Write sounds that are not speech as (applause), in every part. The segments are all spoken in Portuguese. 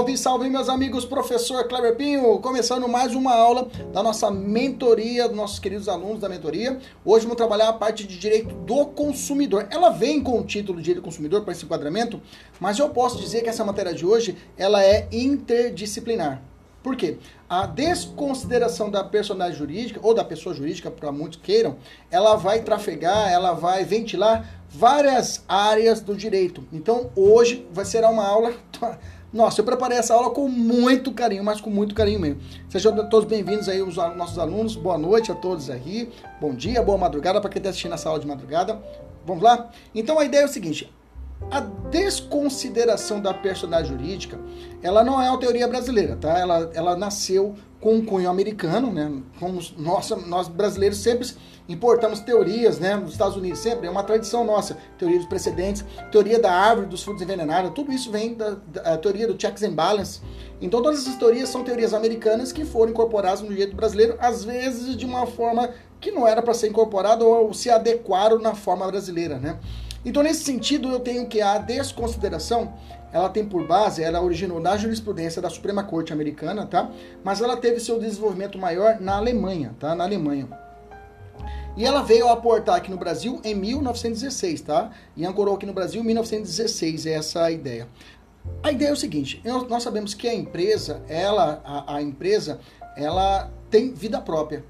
Salve, salve meus amigos, professor Kleber Pinho, começando mais uma aula da nossa mentoria, dos nossos queridos alunos da mentoria. Hoje vamos trabalhar a parte de direito do consumidor. Ela vem com o título de direito do consumidor para esse enquadramento, mas eu posso dizer que essa matéria de hoje, ela é interdisciplinar. Por quê? A desconsideração da personalidade jurídica, ou da pessoa jurídica, para muitos queiram, ela vai trafegar, ela vai ventilar várias áreas do direito. Então, hoje vai ser uma aula (laughs) nossa, eu preparei essa aula com muito carinho, mas com muito carinho mesmo. Sejam todos bem-vindos aí, os nossos alunos. Boa noite a todos aí. Bom dia, boa madrugada para quem está assistindo essa aula de madrugada. Vamos lá? Então a ideia é o seguinte: a desconsideração da personalidade jurídica, ela não é uma teoria brasileira, tá? Ela, ela nasceu com um cunho americano, né? Como nossa, nós brasileiros sempre importamos teorias, né, nos Estados Unidos, sempre, é uma tradição nossa, teoria dos precedentes, teoria da árvore dos frutos envenenados, tudo isso vem da, da teoria do checks and balance. Então todas essas teorias são teorias americanas que foram incorporadas no direito brasileiro, às vezes de uma forma que não era para ser incorporada ou se adequaram na forma brasileira, né? Então nesse sentido eu tenho que a desconsideração ela tem por base, ela originou na jurisprudência da Suprema Corte Americana, tá? Mas ela teve seu desenvolvimento maior na Alemanha, tá? Na Alemanha. E ela veio aportar aqui no Brasil em 1916, tá? E ancorou aqui no Brasil em 1916, é essa a ideia. A ideia é o seguinte, nós sabemos que a empresa, ela, a, a empresa, ela tem vida própria.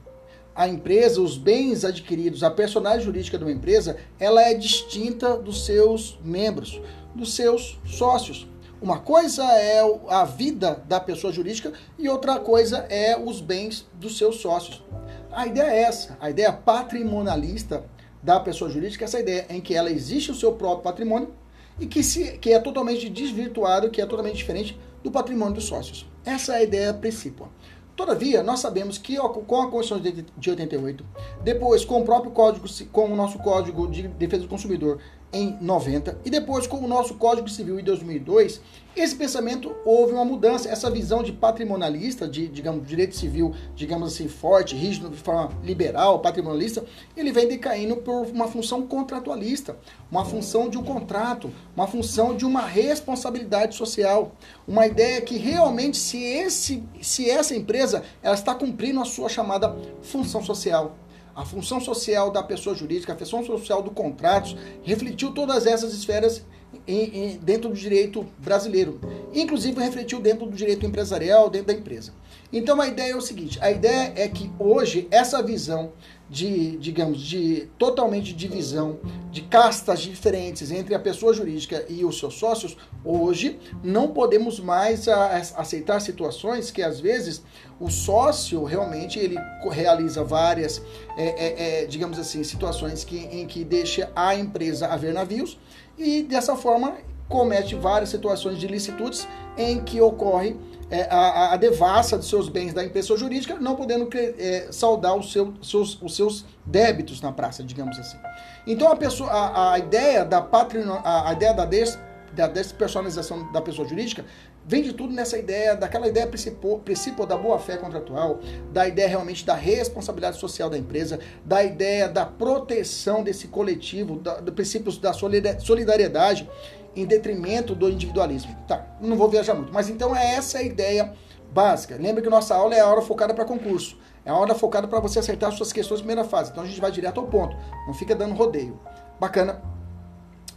A empresa, os bens adquiridos, a personagem jurídica de uma empresa, ela é distinta dos seus membros, dos seus sócios. Uma coisa é a vida da pessoa jurídica e outra coisa é os bens dos seus sócios. A ideia é essa, a ideia patrimonialista da pessoa jurídica, essa ideia em que ela existe o seu próprio patrimônio e que, se, que é totalmente desvirtuado, que é totalmente diferente do patrimônio dos sócios. Essa é a ideia principal. Todavia, nós sabemos que com a Constituição de 88, depois com o próprio código, com o nosso Código de Defesa do Consumidor em 90 e depois com o nosso Código Civil em 2002, esse pensamento houve uma mudança, essa visão de patrimonialista, de digamos direito civil, digamos assim forte, rígido, de forma liberal, patrimonialista, ele vem decaindo por uma função contratualista, uma função de um contrato, uma função de uma responsabilidade social, uma ideia que realmente se esse se essa empresa ela está cumprindo a sua chamada função social a função social da pessoa jurídica, a função social do contrato, refletiu todas essas esferas em, em, dentro do direito brasileiro. Inclusive refletiu dentro do direito empresarial, dentro da empresa. Então a ideia é o seguinte: a ideia é que hoje essa visão de, digamos, de totalmente divisão de castas diferentes entre a pessoa jurídica e os seus sócios, hoje não podemos mais aceitar situações que às vezes o sócio realmente ele realiza várias, é, é, é, digamos assim, situações que, em que deixa a empresa a ver navios e dessa forma comete várias situações de licitudes em que ocorre é, a, a, devassa dos seus bens da pessoa jurídica, não podendo é, saldar os, seu, seus, os seus débitos na praça, digamos assim. Então a, pessoa, a, a ideia da a, a ideia da, des, da despersonalização da pessoa jurídica vem de tudo nessa ideia, daquela ideia principal, da boa-fé contratual, da ideia realmente da responsabilidade social da empresa, da ideia da proteção desse coletivo, da, do princípios da solidariedade em detrimento do individualismo. Tá, não vou viajar muito, mas então é essa a ideia básica. Lembra que nossa aula é a aula focada para concurso. É uma aula focada para você acertar suas questões primeira fase. Então a gente vai direto ao ponto. Não fica dando rodeio. Bacana.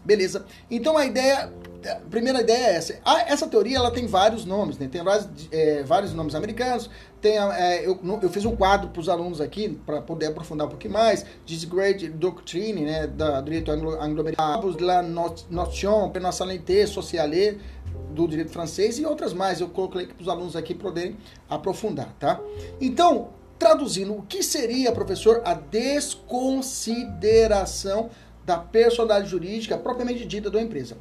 Beleza. Então a ideia a primeira ideia é essa. Ah, essa teoria ela tem vários nomes, né? tem vários, é, vários nomes americanos. Tem, é, eu, eu fiz um quadro para os alunos aqui, para poder aprofundar um pouquinho mais. Disgrade Doctrine, né? Da, do direito anglo-americano, La Notion, Penalsalité, Sociale, do direito francês e outras mais. Eu coloquei para os alunos aqui poderem aprofundar, tá? Então, traduzindo, o que seria, professor, a desconsideração da personalidade jurídica propriamente dita da empresa?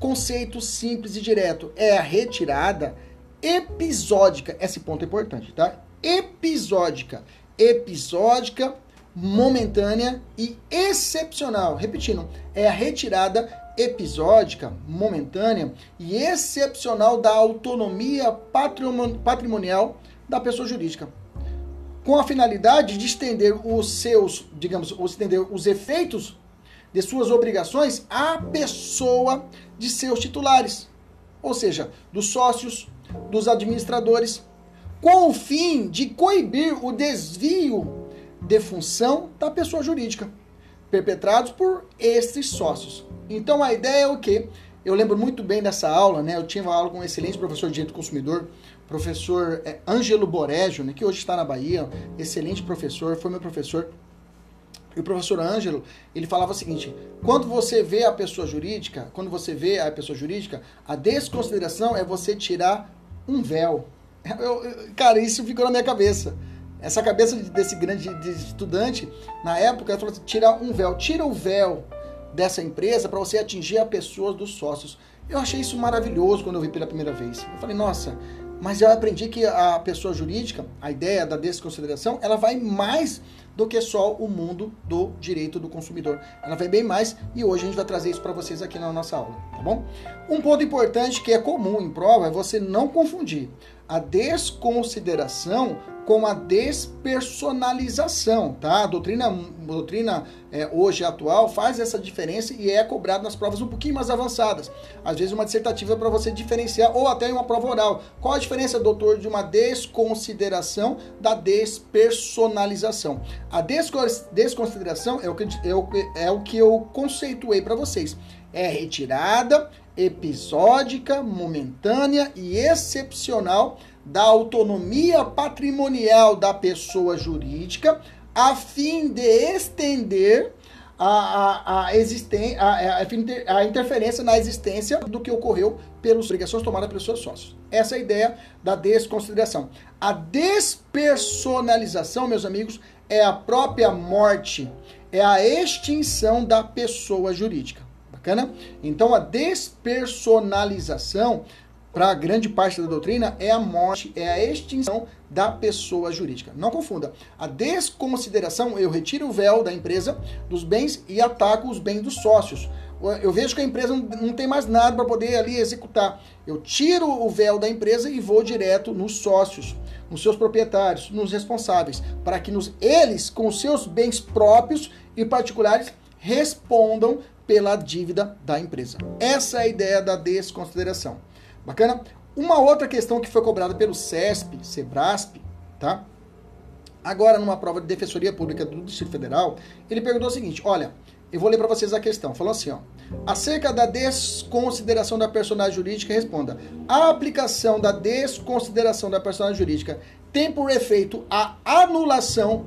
Conceito simples e direto é a retirada episódica. Esse ponto é importante, tá? Episódica. Episódica, momentânea e excepcional. Repetindo, é a retirada episódica, momentânea e excepcional da autonomia patrimonial da pessoa jurídica, com a finalidade de estender os seus, digamos, estender os efeitos de suas obrigações à pessoa de seus titulares, ou seja, dos sócios, dos administradores, com o fim de coibir o desvio de função da pessoa jurídica, perpetrados por estes sócios. Então a ideia é o que? Eu lembro muito bem dessa aula, né? Eu tinha uma aula com um excelente professor de direito do consumidor, professor é, Ângelo Boreggio, né? que hoje está na Bahia, excelente professor, foi meu professor e o professor Ângelo, ele falava o seguinte: quando você vê a pessoa jurídica, quando você vê a pessoa jurídica, a desconsideração é você tirar um véu. (laughs) Eu, eu, cara, isso ficou na minha cabeça. Essa cabeça desse grande de estudante, na época, ele falou assim: tirar um véu, tira o véu dessa empresa para você atingir a pessoa dos sócios. Eu achei isso maravilhoso quando eu vi pela primeira vez. Eu falei, nossa, mas eu aprendi que a pessoa jurídica, a ideia da desconsideração, ela vai mais do que só o mundo do direito do consumidor. Ela vai bem mais e hoje a gente vai trazer isso para vocês aqui na nossa aula, tá bom? Um ponto importante que é comum em prova é você não confundir a desconsideração com a despersonalização, tá? A doutrina, a doutrina é, hoje atual faz essa diferença e é cobrada nas provas um pouquinho mais avançadas. Às vezes uma dissertativa é para você diferenciar, ou até uma prova oral. Qual a diferença, doutor, de uma desconsideração da despersonalização? A desconsideração é o que, é o, é o que eu conceituei para vocês. É retirada episódica, momentânea e excepcional da autonomia patrimonial da pessoa jurídica, a fim de estender a, a, a, existen, a, a, a interferência na existência do que ocorreu pelas obrigações tomadas pelos seus sócios. Essa é a ideia da desconsideração. A despersonalização, meus amigos, é a própria morte, é a extinção da pessoa jurídica. Bacana? Então a despersonalização para grande parte da doutrina é a morte, é a extinção da pessoa jurídica. Não confunda. A desconsideração, eu retiro o véu da empresa, dos bens e ataco os bens dos sócios. Eu vejo que a empresa não tem mais nada para poder ali executar. Eu tiro o véu da empresa e vou direto nos sócios, nos seus proprietários, nos responsáveis, para que nos, eles, com seus bens próprios e particulares, respondam pela dívida da empresa. Essa é a ideia da desconsideração. Bacana? Uma outra questão que foi cobrada pelo CESP, SEBRASP, tá? Agora, numa prova de Defensoria Pública do Distrito Federal, ele perguntou o seguinte: olha, eu vou ler para vocês a questão. Falou assim, ó. Acerca da desconsideração da personagem jurídica, responda. A aplicação da desconsideração da personagem jurídica tem por efeito a anulação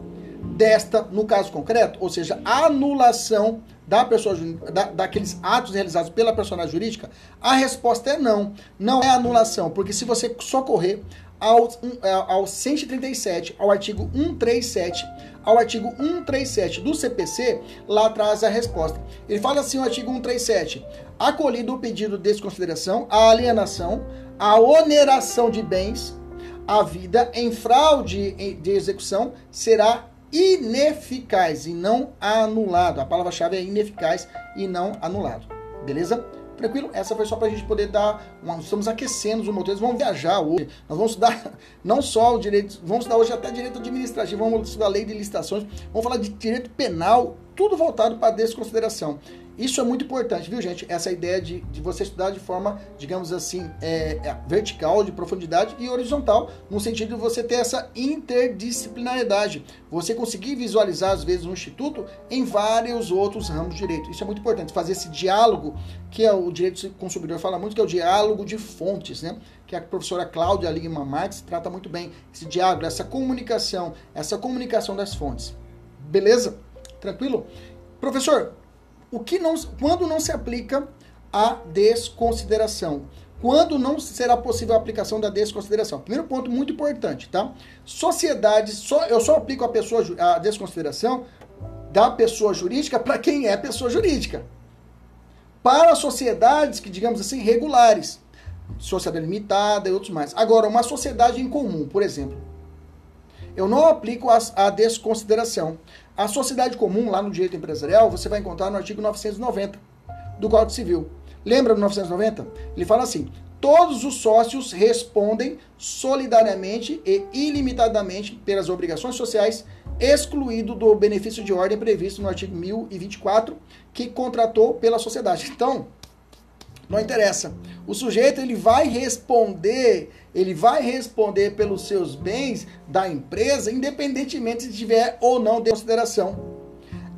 desta, no caso concreto, ou seja, a anulação da pessoa da, daqueles atos realizados pela personagem jurídica? A resposta é não. Não é anulação, porque se você socorrer ao, é, ao 137, ao artigo 137, ao artigo 137 do CPC, lá traz a resposta. Ele fala assim, o artigo 137, acolhido o pedido de desconsideração, a alienação, a oneração de bens, a vida em fraude de execução será ineficaz e não anulado. A palavra-chave é ineficaz e não anulado. Beleza? Tranquilo? Essa foi só para a gente poder dar. Uma, estamos aquecendo os motores, vamos viajar hoje. Nós vamos estudar (laughs) não só o direito, vamos estudar hoje até direito administrativo, vamos estudar lei de licitações, vamos falar de direito penal, tudo voltado para desconsideração. Isso é muito importante, viu, gente? Essa ideia de, de você estudar de forma, digamos assim, é, é, vertical, de profundidade e horizontal, no sentido de você ter essa interdisciplinaridade. Você conseguir visualizar, às vezes, um instituto em vários outros ramos de direito. Isso é muito importante, fazer esse diálogo, que é o direito consumidor fala muito, que é o diálogo de fontes, né? Que a professora Cláudia Lima Marques trata muito bem. Esse diálogo, essa comunicação, essa comunicação das fontes. Beleza? Tranquilo? Professor, o que não, quando não se aplica a desconsideração? Quando não será possível a aplicação da desconsideração? Primeiro ponto muito importante, tá? Sociedades, só, eu só aplico a, pessoa, a desconsideração da pessoa jurídica para quem é pessoa jurídica. Para sociedades que, digamos assim, regulares, sociedade limitada e outros mais. Agora, uma sociedade em comum, por exemplo, eu não aplico a, a desconsideração. A sociedade comum, lá no direito empresarial, você vai encontrar no artigo 990 do Código Civil. Lembra do 990? Ele fala assim: todos os sócios respondem solidariamente e ilimitadamente pelas obrigações sociais, excluído do benefício de ordem previsto no artigo 1024, que contratou pela sociedade. Então, não interessa. O sujeito ele vai responder, ele vai responder pelos seus bens da empresa, independentemente se tiver ou não de consideração.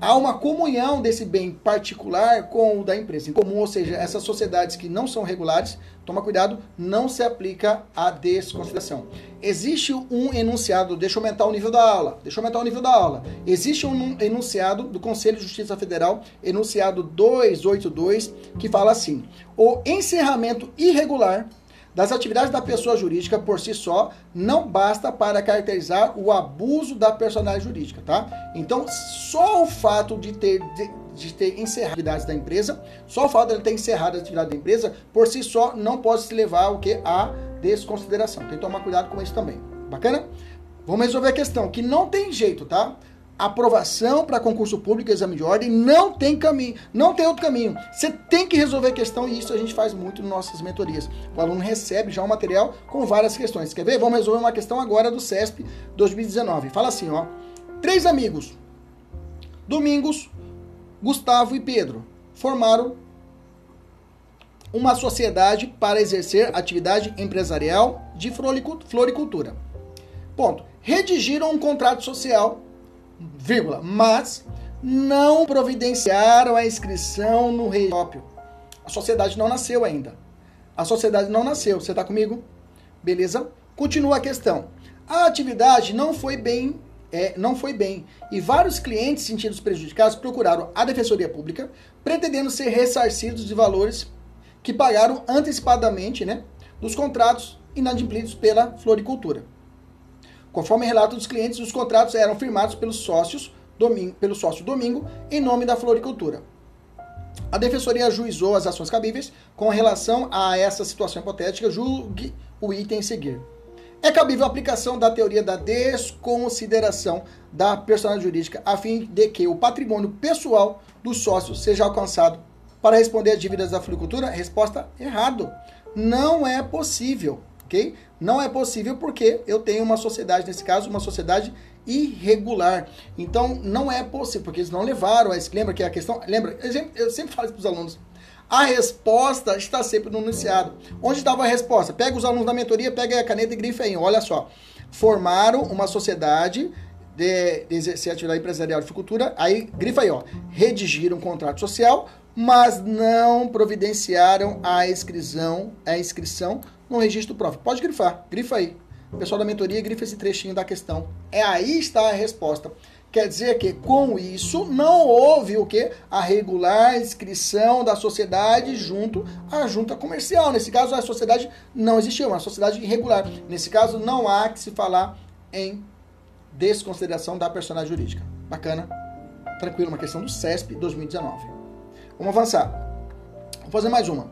Há uma comunhão desse bem particular com o da empresa. Em comum, ou seja, essas sociedades que não são regulares, toma cuidado, não se aplica a desconsideração. Existe um enunciado, deixa eu aumentar o nível da aula, deixa eu aumentar o nível da aula. Existe um enunciado do Conselho de Justiça Federal, enunciado 282, que fala assim: o encerramento irregular das atividades da pessoa jurídica por si só não basta para caracterizar o abuso da personalidade jurídica, tá? Então, só o fato de ter de, de ter encerrado as atividades da empresa, só o fato de ele ter encerrado as atividades da empresa, por si só não pode se levar o que a desconsideração. Tem que tomar cuidado com isso também. Bacana? Vamos resolver a questão que não tem jeito, tá? Aprovação para concurso público, exame de ordem, não tem caminho, não tem outro caminho. Você tem que resolver a questão e isso a gente faz muito nas nossas mentorias. O aluno recebe já um material com várias questões. Quer ver? Vamos resolver uma questão agora do CESP 2019. Fala assim, ó. Três amigos, Domingos, Gustavo e Pedro, formaram uma sociedade para exercer atividade empresarial de floricultura. Ponto. Redigiram um contrato social vírgula, mas não providenciaram a inscrição no registro. A sociedade não nasceu ainda. A sociedade não nasceu. Você está comigo? Beleza? Continua a questão. A atividade não foi bem, é, não foi bem, e vários clientes sentidos prejudicados procuraram a Defensoria Pública, pretendendo ser ressarcidos de valores que pagaram antecipadamente, né, dos contratos inadimplidos pela floricultura. Conforme relato dos clientes, os contratos eram firmados pelos sócios, pelo sócio Domingo em nome da floricultura. A defensoria ajuizou as ações cabíveis com relação a essa situação hipotética, julgue o item seguir. É cabível a aplicação da teoria da desconsideração da personalidade jurídica a fim de que o patrimônio pessoal dos sócios seja alcançado para responder às dívidas da floricultura? Resposta errado. Não é possível ok? Não é possível porque eu tenho uma sociedade, nesse caso, uma sociedade irregular. Então, não é possível, porque eles não levaram a. Lembra que a questão. Lembra, eu sempre falo isso para os alunos. A resposta está sempre no enunciado. Onde estava a resposta? Pega os alunos da mentoria, pega a caneta e grifa aí. Olha só. Formaram uma sociedade de, de exercer atividade empresarial de agricultura. Aí, grifa aí, ó. Redigiram um contrato social, mas não providenciaram a inscrição, a inscrição no registro do PROF. Pode grifar, grifa aí. O pessoal da mentoria grifa esse trechinho da questão. É aí está a resposta. Quer dizer que com isso não houve o que? A regular inscrição da sociedade junto à junta comercial. Nesse caso, a sociedade não existiu, uma sociedade irregular. Nesse caso, não há que se falar em desconsideração da personagem jurídica. Bacana? Tranquilo, uma questão do CESP 2019. Vamos avançar. Vou fazer mais uma.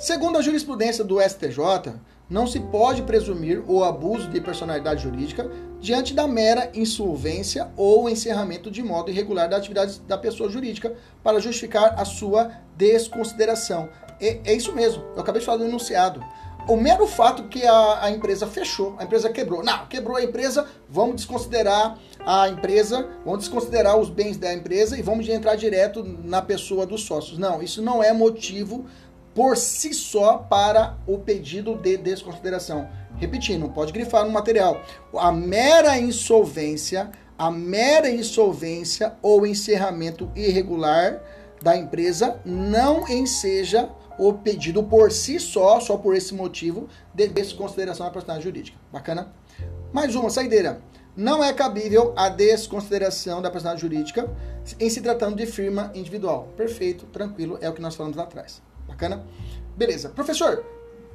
Segundo a jurisprudência do STJ, não se pode presumir o abuso de personalidade jurídica diante da mera insolvência ou encerramento de modo irregular da atividade da pessoa jurídica para justificar a sua desconsideração. É, é isso mesmo, eu acabei de falar do enunciado. o mero fato que a, a, empresa fechou, a empresa quebrou. Não, quebrou a empresa, vamos desconsiderar a empresa, vamos desconsiderar os bens da empresa e vamos entrar direto na pessoa dos sócios. Não, isso não é motivo por si só para o pedido de desconsideração. Repetindo, pode grifar no material. A mera insolvência, a mera insolvência ou encerramento irregular da empresa não enseja o pedido por si só, só por esse motivo, de desconsideração da personalidade jurídica. Bacana? Mais uma, saideira. Não é cabível a desconsideração da personalidade jurídica em se tratando de firma individual. Perfeito, tranquilo, é o que nós falamos lá atrás. Bacana? Beleza. Professor,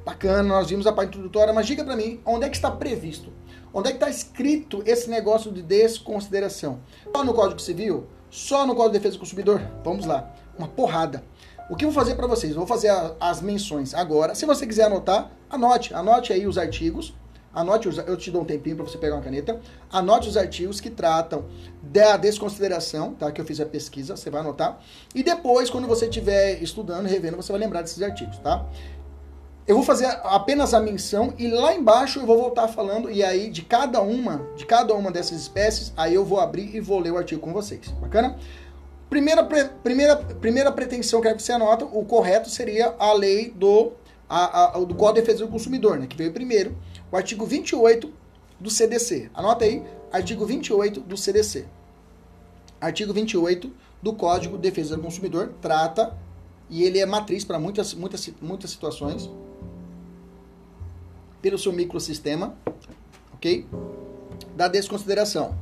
bacana, nós vimos a parte introdutória, mas diga para mim, onde é que está previsto? Onde é que está escrito esse negócio de desconsideração? Só no Código Civil? Só no Código de Defesa do Consumidor? Vamos lá, uma porrada. O que eu vou fazer para vocês? Vou fazer a, as menções agora. Se você quiser anotar, anote. Anote aí os artigos. Anote, os, eu te dou um tempinho para você pegar uma caneta. Anote os artigos que tratam da desconsideração, tá? Que eu fiz a pesquisa, você vai anotar. E depois, quando você estiver estudando, revendo, você vai lembrar desses artigos, tá? Eu vou fazer apenas a menção e lá embaixo eu vou voltar falando e aí de cada uma, de cada uma dessas espécies, aí eu vou abrir e vou ler o artigo com vocês. Bacana? Primeira, primeira, primeira pretensão que você anota, o correto seria a lei do, a, a, do Código de Defesa do Consumidor, né, que veio primeiro, o artigo 28 do CDC. Anota aí, artigo 28 do CDC. Artigo 28 do Código de Defesa do Consumidor trata, e ele é matriz para muitas, muitas, muitas situações, pelo seu microsistema, ok? Da desconsideração.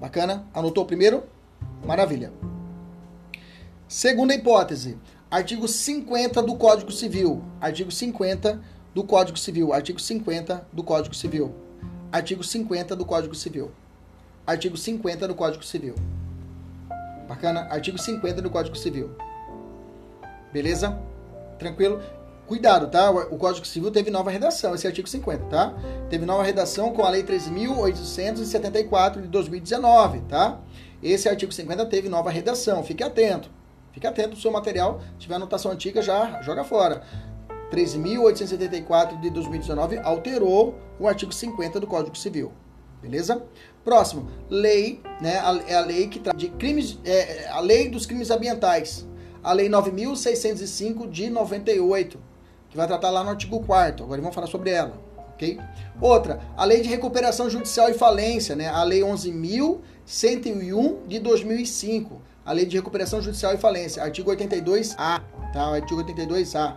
Bacana? Anotou o primeiro? Maravilha. Segunda hipótese, artigo 50 do Código Civil. Artigo 50 do Código Civil. Artigo 50 do Código Civil. Artigo 50 do Código Civil. Artigo 50 do Código Civil. Bacana? Artigo 50 do Código Civil. Beleza? Tranquilo? Cuidado, tá? O Código Civil teve nova redação, esse artigo 50, tá? Teve nova redação com a Lei 13.874 de 2019, tá? Esse artigo 50 teve nova redação, fique atento. Fique atento, o seu material, se tiver anotação antiga, já joga fora. 13.874 de 2019 alterou o artigo 50 do Código Civil. Beleza? Próximo, lei, né? É a lei que trata de crimes, é, a lei dos crimes ambientais. A lei 9.605 de 98 que vai tratar lá no artigo 4 Agora vamos falar sobre ela, ok? Outra, a Lei de Recuperação Judicial e Falência, né? A Lei 11.101 de 2005. A Lei de Recuperação Judicial e Falência, artigo 82A, tá? Artigo 82A.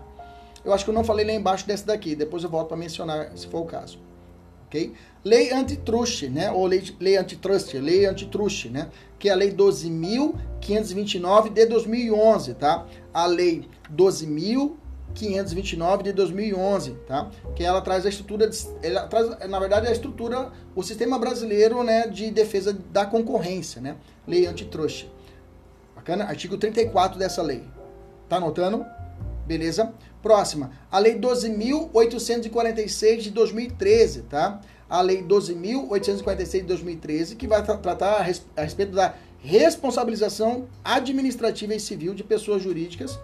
Eu acho que eu não falei lá embaixo dessa daqui, depois eu volto para mencionar se for o caso. Ok? Lei antitruste, né? Ou lei, lei antitrust, lei antitruste, né? Que é a lei 12.529 de 2011, tá? A lei 12.000 529 de 2011, tá? Que ela traz a estrutura, de, ela traz, na verdade, a estrutura, o sistema brasileiro, né, de defesa da concorrência, né? Lei antitruste. Bacana? Artigo 34 dessa lei. Tá anotando? Beleza? Próxima, a lei 12.846 de 2013, tá? A lei 12.846 de 2013, que vai tra tratar a, res a respeito da responsabilização administrativa e civil de pessoas jurídicas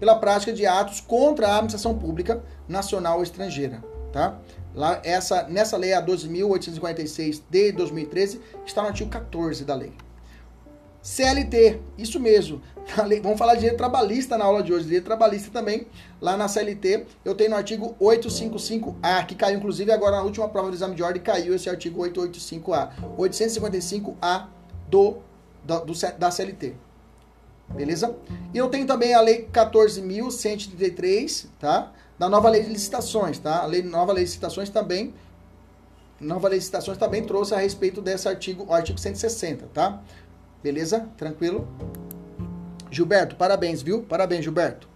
pela prática de atos contra a administração pública nacional ou estrangeira, tá? Lá, essa, nessa lei, a 12.846 de 2013, está no artigo 14 da lei. CLT, isso mesmo. (laughs) Vamos falar de direito trabalhista na aula de hoje, direito trabalhista também. Lá na CLT, eu tenho no artigo 855A, que caiu inclusive agora na última prova do exame de ordem, caiu esse artigo 885A. 855A do, do, do da CLT. Beleza? E eu tenho também a lei 14.133, tá? Da nova lei de licitações, tá? A lei, nova lei de licitações também nova licitações também trouxe a respeito desse artigo, artigo 160, tá? Beleza? Tranquilo? Gilberto, parabéns, viu? Parabéns, Gilberto.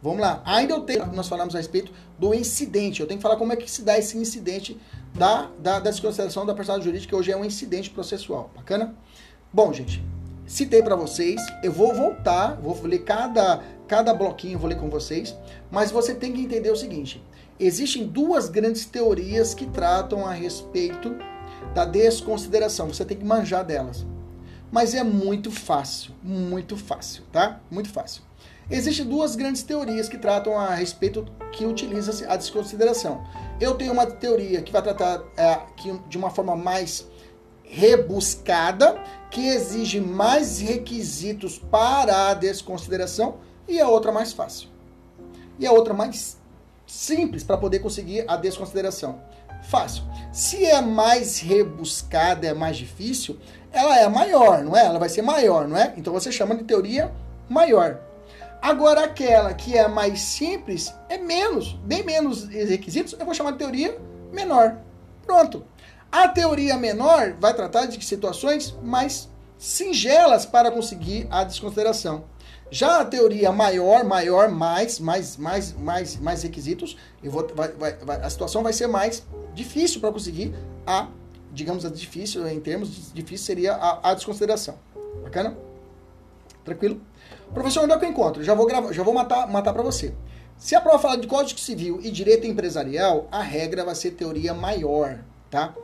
Vamos lá. Ainda eu tenho, nós falamos a respeito do incidente. Eu tenho que falar como é que se dá esse incidente da, da, da desconsideração da personalidade jurídica, que hoje é um incidente processual. Bacana? Bom, gente, citei para vocês. Eu vou voltar, vou ler cada, cada bloquinho, vou ler com vocês. Mas você tem que entender o seguinte: existem duas grandes teorias que tratam a respeito da desconsideração. Você tem que manjar delas. Mas é muito fácil, muito fácil, tá? Muito fácil. Existem duas grandes teorias que tratam a respeito que utiliza a desconsideração. Eu tenho uma teoria que vai tratar é, que, de uma forma mais rebuscada, que exige mais requisitos para a desconsideração, e a outra mais fácil. E a outra mais simples para poder conseguir a desconsideração. Fácil. Se é mais rebuscada, é mais difícil, ela é maior, não é? Ela vai ser maior, não é? Então você chama de teoria maior. Agora aquela que é mais simples é menos, bem menos requisitos, eu vou chamar de teoria menor. Pronto. A teoria menor vai tratar de situações mais singelas para conseguir a desconsideração. Já a teoria maior, maior, mais, mais, mais, mais, mais requisitos, eu vou, vai, vai, a situação vai ser mais difícil para conseguir a, digamos, a difícil, em termos de difícil seria a, a desconsideração. Bacana? Tranquilo? Professor, onde é que eu encontro? Já vou gravar, já vou matar, matar para você. Se a prova fala de Código Civil e Direito Empresarial, a regra vai ser teoria maior, tá?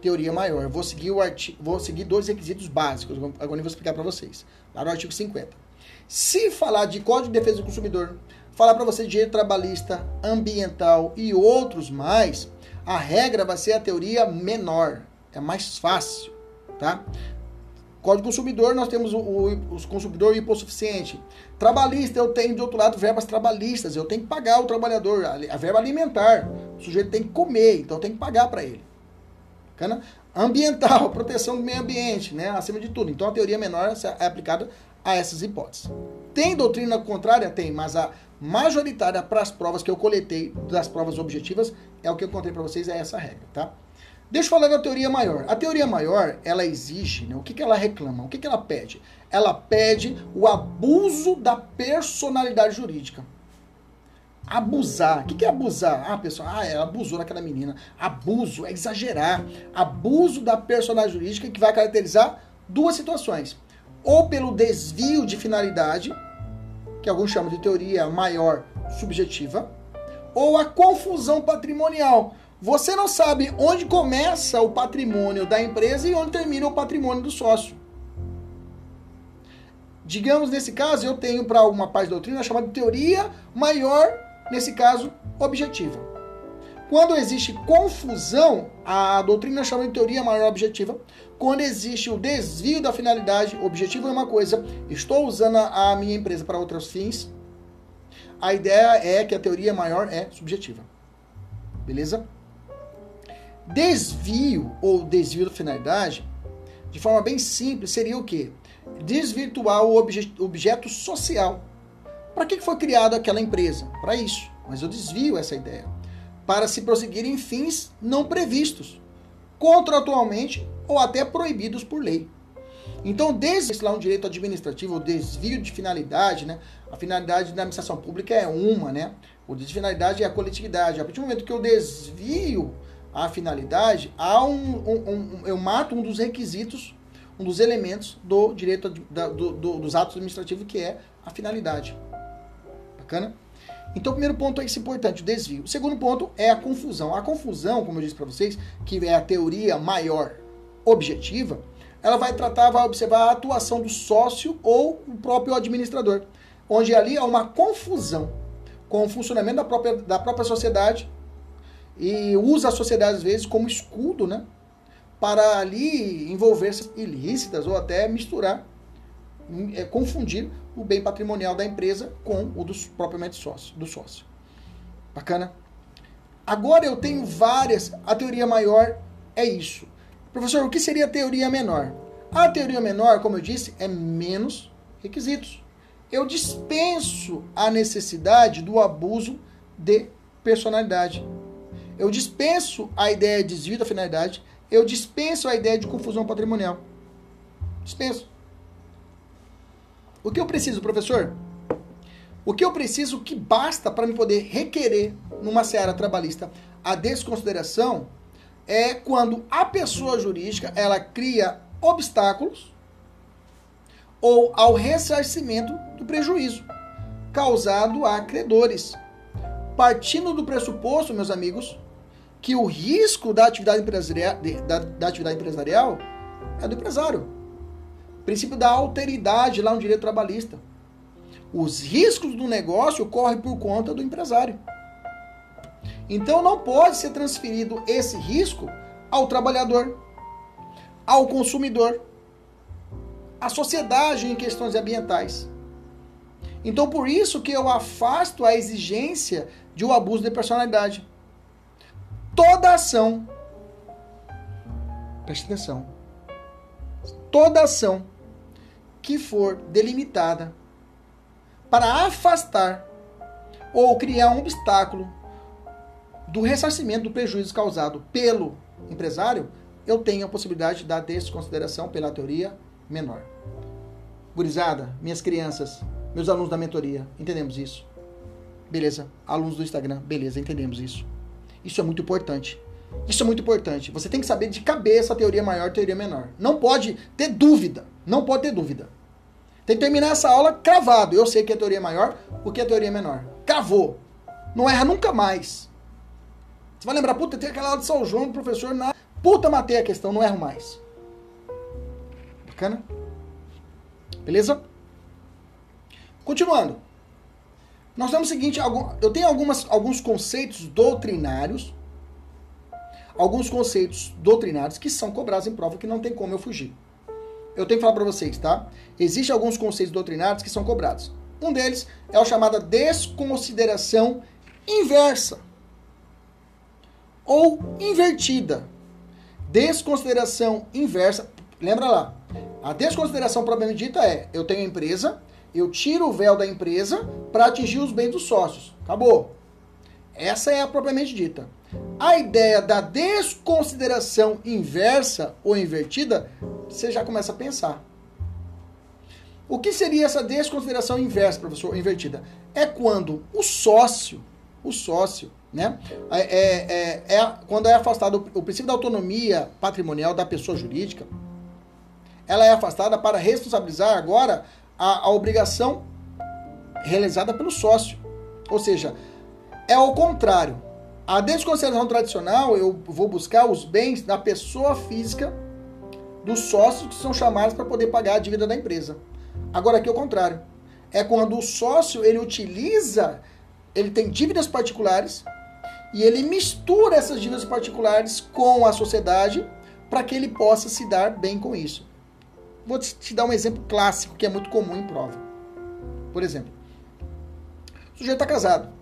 teoria maior. Vou seguir, o artigo, vou seguir dois requisitos básicos, agora eu vou explicar para vocês. Lá no artigo 50. Se falar de Código de Defesa do Consumidor, falar para você de direito trabalhista, ambiental e outros mais, a regra vai ser a teoria menor. É mais fácil, tá? Código consumidor, nós temos o, o, o consumidor hipossuficiente. Trabalhista, eu tenho de outro lado verbas trabalhistas. Eu tenho que pagar o trabalhador, a, a verba alimentar. O sujeito tem que comer, então eu tenho que pagar para ele. Bacana? Ambiental, (laughs) proteção do meio ambiente, né? Acima de tudo. Então a teoria menor é aplicada a essas hipóteses. Tem doutrina contrária? Tem, mas a majoritária para as provas que eu coletei das provas objetivas é o que eu contei para vocês, é essa regra, tá? Deixa eu falar da teoria maior. A teoria maior, ela exige, né? o que, que ela reclama? O que, que ela pede? Ela pede o abuso da personalidade jurídica abusar. O que é abusar? Ah, pessoal, ah, ela abusou daquela menina. Abuso é exagerar. Abuso da personagem jurídica que vai caracterizar duas situações. Ou pelo desvio de finalidade, que alguns chamam de teoria maior subjetiva, ou a confusão patrimonial. Você não sabe onde começa o patrimônio da empresa e onde termina o patrimônio do sócio. Digamos, nesse caso, eu tenho para uma parte da doutrina chamada teoria maior nesse caso, objetiva. Quando existe confusão, a doutrina chama de teoria maior objetiva. Quando existe o desvio da finalidade, objetivo é uma coisa, estou usando a minha empresa para outros fins, a ideia é que a teoria maior é subjetiva. Beleza? Desvio ou desvio da finalidade, de forma bem simples, seria o quê? Desvirtuar o objeto social para que foi criada aquela empresa? Para isso. Mas eu desvio essa ideia. Para se prosseguir em fins não previstos, contratualmente ou até proibidos por lei. Então, desde lá um direito administrativo, o desvio de finalidade, né? A finalidade da administração pública é uma, né? O desvio de finalidade é a coletividade. A partir do momento que eu desvio a finalidade, há um, um, um eu mato um dos requisitos, um dos elementos do direito da, do, do, dos atos administrativos, que é a finalidade. Bacana? Então, o primeiro ponto é esse importante, o desvio. O segundo ponto é a confusão. A confusão, como eu disse para vocês, que é a teoria maior objetiva, ela vai tratar, vai observar a atuação do sócio ou o próprio administrador, onde ali há uma confusão com o funcionamento da própria, da própria sociedade e usa a sociedade às vezes como escudo, né, para ali envolver-se ilícitas ou até misturar, é, confundir o bem patrimonial da empresa com o dos propriamente sócio, do sócio. Bacana? Agora eu tenho várias. A teoria maior é isso. Professor, o que seria a teoria menor? A teoria menor, como eu disse, é menos requisitos. Eu dispenso a necessidade do abuso de personalidade. Eu dispenso a ideia de desvio da finalidade. Eu dispenso a ideia de confusão patrimonial. Dispenso. O que eu preciso, professor? O que eu preciso, que basta para me poder requerer numa seara trabalhista a desconsideração é quando a pessoa jurídica ela cria obstáculos ou ao ressarcimento do prejuízo causado a credores. Partindo do pressuposto, meus amigos, que o risco da atividade empresarial, da, da atividade empresarial é do empresário princípio da alteridade lá no direito trabalhista. Os riscos do negócio correm por conta do empresário. Então não pode ser transferido esse risco ao trabalhador, ao consumidor, à sociedade em questões ambientais. Então por isso que eu afasto a exigência de um abuso de personalidade. Toda ação, preste atenção, toda ação que for delimitada para afastar ou criar um obstáculo do ressarcimento do prejuízo causado pelo empresário, eu tenho a possibilidade da desconsideração pela teoria menor. Gurizada, minhas crianças, meus alunos da mentoria, entendemos isso? Beleza. Alunos do Instagram, beleza, entendemos isso. Isso é muito importante. Isso é muito importante. Você tem que saber de cabeça a teoria maior a teoria menor. Não pode ter dúvida. Não pode ter dúvida. Tem que terminar essa aula cravado. Eu sei que a teoria é maior, o que a teoria é menor. Cravou. Não erra nunca mais. Você vai lembrar, puta, tem aquela aula de São João, professor, na puta matei a questão, não erro mais. Bacana? Beleza? Continuando. Nós temos o seguinte, eu tenho algumas, alguns conceitos doutrinários, alguns conceitos doutrinários que são cobrados em prova que não tem como eu fugir. Eu tenho que falar para vocês, tá? Existem alguns conceitos doutrinários que são cobrados. Um deles é a chamada desconsideração inversa ou invertida. Desconsideração inversa, lembra lá. A desconsideração propriamente dita é: eu tenho a empresa, eu tiro o véu da empresa para atingir os bens dos sócios. Acabou. Essa é a propriamente dita. A ideia da desconsideração inversa ou invertida, você já começa a pensar. O que seria essa desconsideração inversa, professor, invertida? É quando o sócio, o sócio, né? É, é, é, é, quando é afastado o princípio da autonomia patrimonial da pessoa jurídica, ela é afastada para responsabilizar agora a, a obrigação realizada pelo sócio. Ou seja, é o contrário. A desconsideração tradicional, eu vou buscar os bens da pessoa física dos sócios que são chamados para poder pagar a dívida da empresa. Agora aqui é o contrário. É quando o sócio ele utiliza, ele tem dívidas particulares e ele mistura essas dívidas particulares com a sociedade para que ele possa se dar bem com isso. Vou te dar um exemplo clássico que é muito comum em prova. Por exemplo, o sujeito está casado.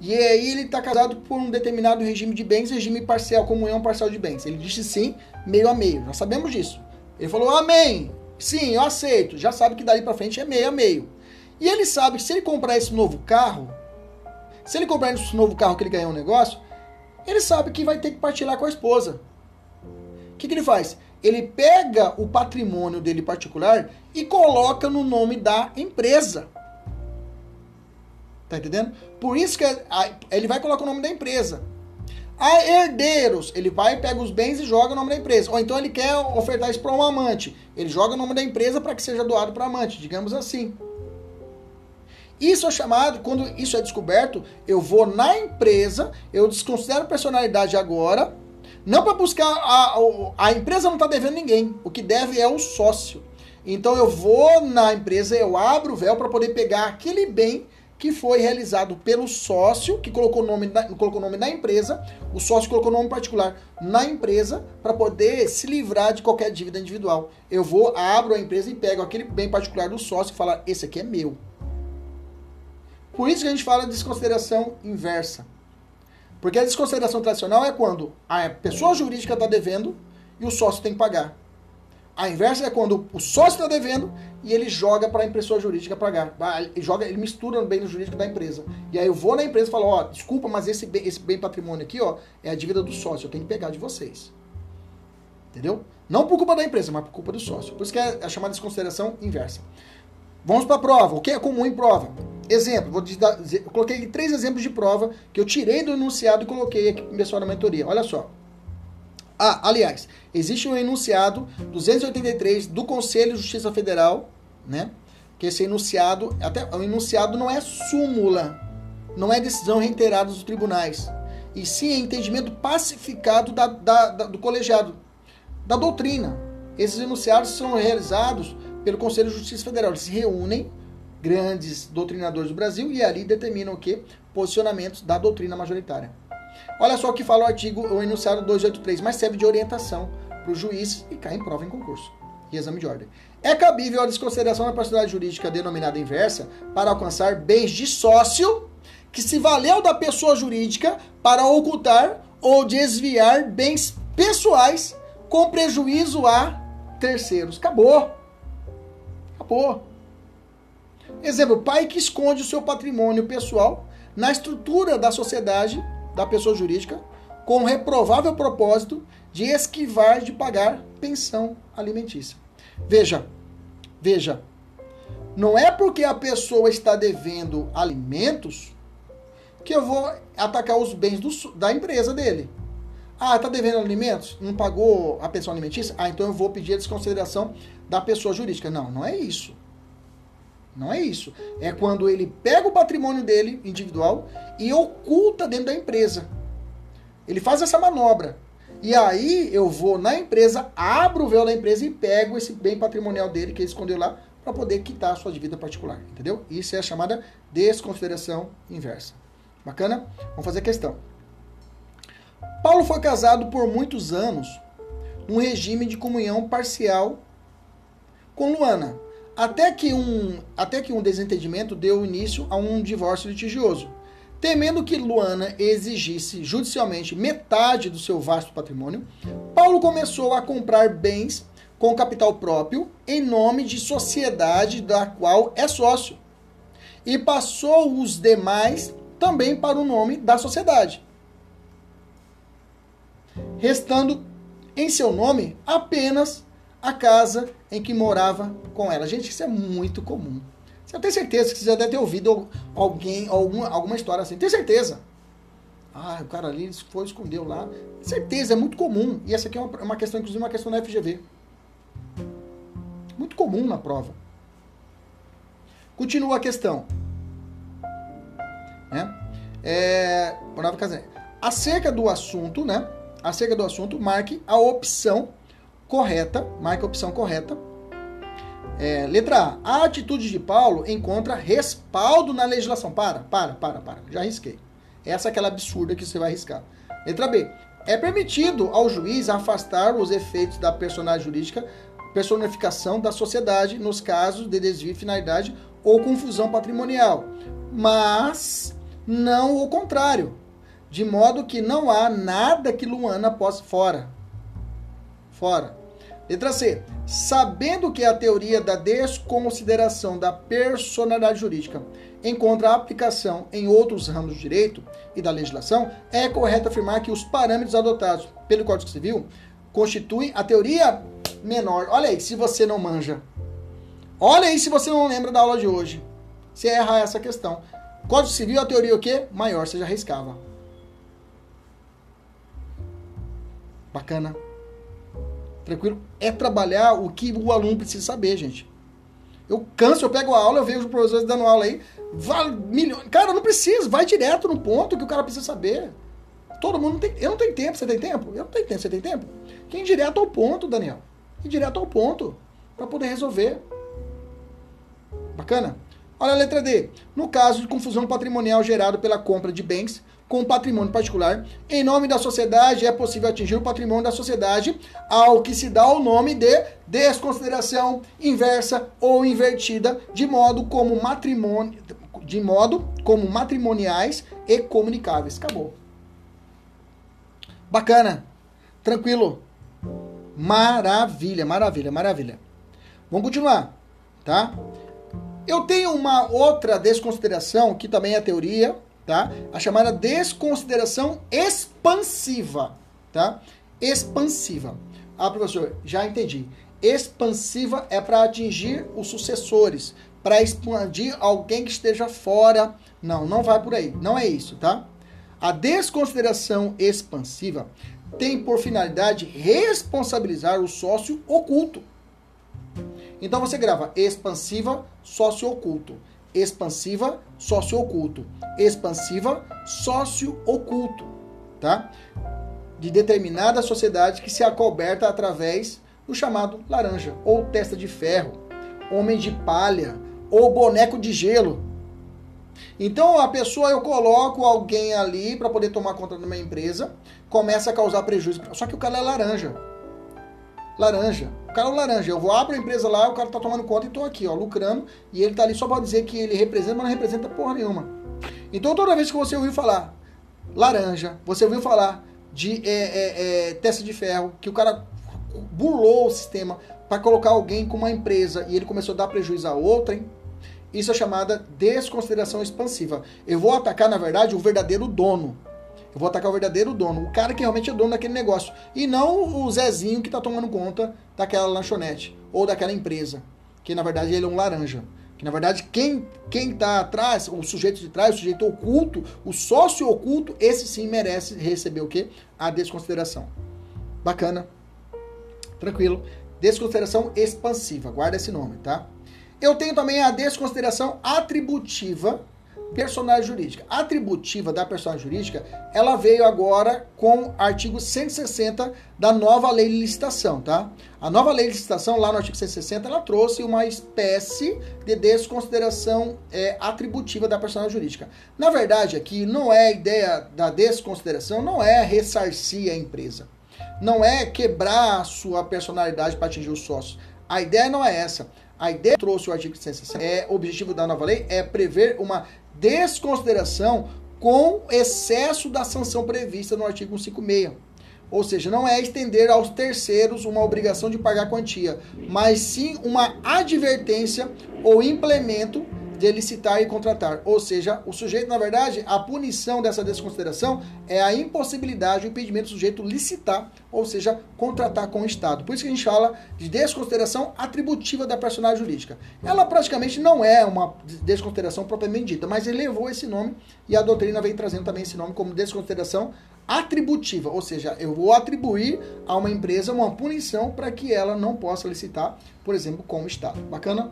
E aí ele está casado por um determinado regime de bens, regime parcial, comunhão parcial de bens. Ele disse sim, meio a meio. Nós sabemos disso. Ele falou amém. Sim, eu aceito. Já sabe que dali para frente é meio a meio. E ele sabe que se ele comprar esse novo carro, se ele comprar esse novo carro que ele ganhou um negócio, ele sabe que vai ter que partilhar com a esposa. O que, que ele faz? Ele pega o patrimônio dele particular e coloca no nome da empresa. Tá entendendo? Por isso que ele vai colocar o nome da empresa. A herdeiros, ele vai, pega os bens e joga o nome da empresa. Ou então ele quer ofertar isso para um amante. Ele joga o nome da empresa para que seja doado para amante, digamos assim. Isso é chamado, quando isso é descoberto, eu vou na empresa, eu desconsidero personalidade agora, não para buscar, a, a, a empresa não está devendo ninguém, o que deve é o sócio. Então eu vou na empresa, eu abro o véu para poder pegar aquele bem que foi realizado pelo sócio, que colocou o nome, colocou nome na empresa, o sócio colocou nome particular na empresa para poder se livrar de qualquer dívida individual. Eu vou, abro a empresa e pego aquele bem particular do sócio e falo, esse aqui é meu. Por isso que a gente fala de desconsideração inversa. Porque a desconsideração tradicional é quando a pessoa jurídica está devendo e o sócio tem que pagar. A inversa é quando o sócio está devendo e ele joga para a pessoa jurídica pagar. Ele, joga, ele mistura no bem jurídico da empresa. E aí eu vou na empresa e falo, ó, desculpa, mas esse bem, esse bem patrimônio aqui, ó, é a dívida do sócio, eu tenho que pegar de vocês. Entendeu? Não por culpa da empresa, mas por culpa do sócio. Por isso que é a chamada desconsideração inversa. Vamos para a prova. O que é comum em prova? Exemplo, vou dar, eu coloquei três exemplos de prova que eu tirei do enunciado e coloquei aqui para pessoal na mentoria. Olha só. Ah, aliás, existe um enunciado 283 do Conselho de Justiça Federal, né? Que esse enunciado, até o enunciado não é súmula, não é decisão reiterada dos tribunais, e sim é entendimento pacificado da, da, da, do colegiado, da doutrina. Esses enunciados são realizados pelo Conselho de Justiça Federal. Eles se reúnem, grandes doutrinadores do Brasil e ali determinam o que? Posicionamentos da doutrina majoritária. Olha só o que fala o artigo, o enunciado 283, mas serve de orientação para o juiz e cai em prova em concurso e exame de ordem. É cabível a desconsideração da personalidade jurídica denominada inversa para alcançar bens de sócio que se valeu da pessoa jurídica para ocultar ou desviar bens pessoais com prejuízo a terceiros. Acabou. Acabou. Exemplo, pai que esconde o seu patrimônio pessoal na estrutura da sociedade da pessoa jurídica com reprovável propósito de esquivar de pagar pensão alimentícia. Veja, veja, não é porque a pessoa está devendo alimentos que eu vou atacar os bens do, da empresa dele. Ah, está devendo alimentos? Não pagou a pensão alimentícia? Ah, então eu vou pedir a desconsideração da pessoa jurídica. Não, não é isso. Não é isso. É quando ele pega o patrimônio dele, individual, e oculta dentro da empresa. Ele faz essa manobra. E aí eu vou na empresa, abro o véu da empresa e pego esse bem patrimonial dele que ele escondeu lá para poder quitar a sua dívida particular. Entendeu? Isso é a chamada desconsideração inversa. Bacana? Vamos fazer a questão. Paulo foi casado por muitos anos num regime de comunhão parcial com Luana, até que um, até que um desentendimento deu início a um divórcio litigioso. Temendo que Luana exigisse judicialmente metade do seu vasto patrimônio, Paulo começou a comprar bens com capital próprio em nome de sociedade da qual é sócio e passou os demais também para o nome da sociedade restando em seu nome apenas a casa em que morava com ela. Gente, isso é muito comum. Você tem certeza que você já deve ter ouvido alguém, alguma, alguma história assim. Tem certeza. Ah, o cara ali foi, escondeu lá. Certeza, é muito comum. E essa aqui é uma, uma questão, inclusive, uma questão da FGV. Muito comum na prova. Continua a questão. Né? É, acerca do assunto, né? acerca do assunto, marque a opção correta. Marque a opção correta. É, letra A. A atitude de Paulo encontra respaldo na legislação. Para, para, para, para. Já risquei. Essa é aquela absurda que você vai riscar. Letra B. É permitido ao juiz afastar os efeitos da personagem jurídica, personificação da sociedade nos casos de desvio de finalidade ou confusão patrimonial, mas não o contrário de modo que não há nada que Luana possa fora. Fora. Letra C. Sabendo que a teoria da desconsideração da personalidade jurídica encontra aplicação em outros ramos do direito e da legislação, é correto afirmar que os parâmetros adotados pelo Código Civil constituem a teoria menor. Olha aí, se você não manja. Olha aí se você não lembra da aula de hoje. Se erra essa questão. Código Civil, a teoria o quê? Maior, você já arriscava. Bacana. Tranquilo? É trabalhar o que o aluno precisa saber, gente. Eu canso, eu pego a aula, eu vejo os professores dando aula aí. Vale milhões. Cara, não precisa, vai direto no ponto que o cara precisa saber. Todo mundo tem. Eu não tenho tempo, você tem tempo? Eu não tenho tempo, você tem tempo? Quem direto ao ponto, Daniel. Ir direto ao ponto. para poder resolver. Bacana? Olha a letra D. No caso de confusão patrimonial gerado pela compra de bens com patrimônio particular. Em nome da sociedade, é possível atingir o patrimônio da sociedade, ao que se dá o nome de desconsideração inversa ou invertida, de modo como matrimônio, de modo como matrimoniais e comunicáveis. Acabou. Bacana. Tranquilo. Maravilha, maravilha, maravilha. Vamos continuar, tá? Eu tenho uma outra desconsideração que também é teoria, tá? A chamada desconsideração expansiva, tá? Expansiva. Ah, professor, já entendi. Expansiva é para atingir os sucessores, para expandir alguém que esteja fora. Não, não vai por aí. Não é isso, tá? A desconsideração expansiva tem por finalidade responsabilizar o sócio oculto. Então você grava expansiva sócio oculto expansiva, sócio-oculto. Expansiva, sócio-oculto, tá? De determinada sociedade que se acoberta através do chamado laranja, ou testa de ferro, homem de palha, ou boneco de gelo. Então a pessoa, eu coloco alguém ali para poder tomar conta da minha empresa, começa a causar prejuízo. Só que o cara é laranja. Laranja. O cara é laranja. Eu vou abrir a empresa lá, o cara tá tomando conta e tô aqui, ó, lucrando. E ele tá ali só pra dizer que ele representa, mas não representa porra nenhuma. Então toda vez que você ouviu falar laranja, você ouviu falar de é, é, é, testa de ferro, que o cara burlou o sistema para colocar alguém com uma empresa e ele começou a dar prejuízo a outra, hein? Isso é chamada desconsideração expansiva. Eu vou atacar, na verdade, o verdadeiro dono. Eu vou atacar o verdadeiro dono, o cara que realmente é dono daquele negócio. E não o Zezinho que está tomando conta daquela lanchonete ou daquela empresa. Que na verdade ele é um laranja. Que na verdade quem quem está atrás, o sujeito de trás, o sujeito oculto, o sócio oculto, esse sim merece receber o quê? A desconsideração. Bacana. Tranquilo. Desconsideração expansiva. Guarda esse nome, tá? Eu tenho também a desconsideração atributiva personagem jurídica. A atributiva da personagem jurídica, ela veio agora com o artigo 160 da nova lei de licitação, tá? A nova lei de licitação, lá no artigo 160, ela trouxe uma espécie de desconsideração é, atributiva da personagem jurídica. Na verdade, aqui não é a ideia da desconsideração, não é ressarcir a empresa. Não é quebrar a sua personalidade para atingir os sócios. A ideia não é essa. A ideia trouxe o artigo 160 é objetivo da nova lei é prever uma desconsideração com excesso da sanção prevista no artigo 156. Ou seja, não é estender aos terceiros uma obrigação de pagar quantia, mas sim uma advertência ou implemento de licitar e contratar. Ou seja, o sujeito, na verdade, a punição dessa desconsideração é a impossibilidade, o impedimento do sujeito licitar, ou seja, contratar com o Estado. Por isso que a gente fala de desconsideração atributiva da personagem jurídica. Ela praticamente não é uma desconsideração propriamente dita, mas ele levou esse nome e a doutrina vem trazendo também esse nome como desconsideração atributiva, ou seja, eu vou atribuir a uma empresa uma punição para que ela não possa licitar, por exemplo, com o Estado. Bacana?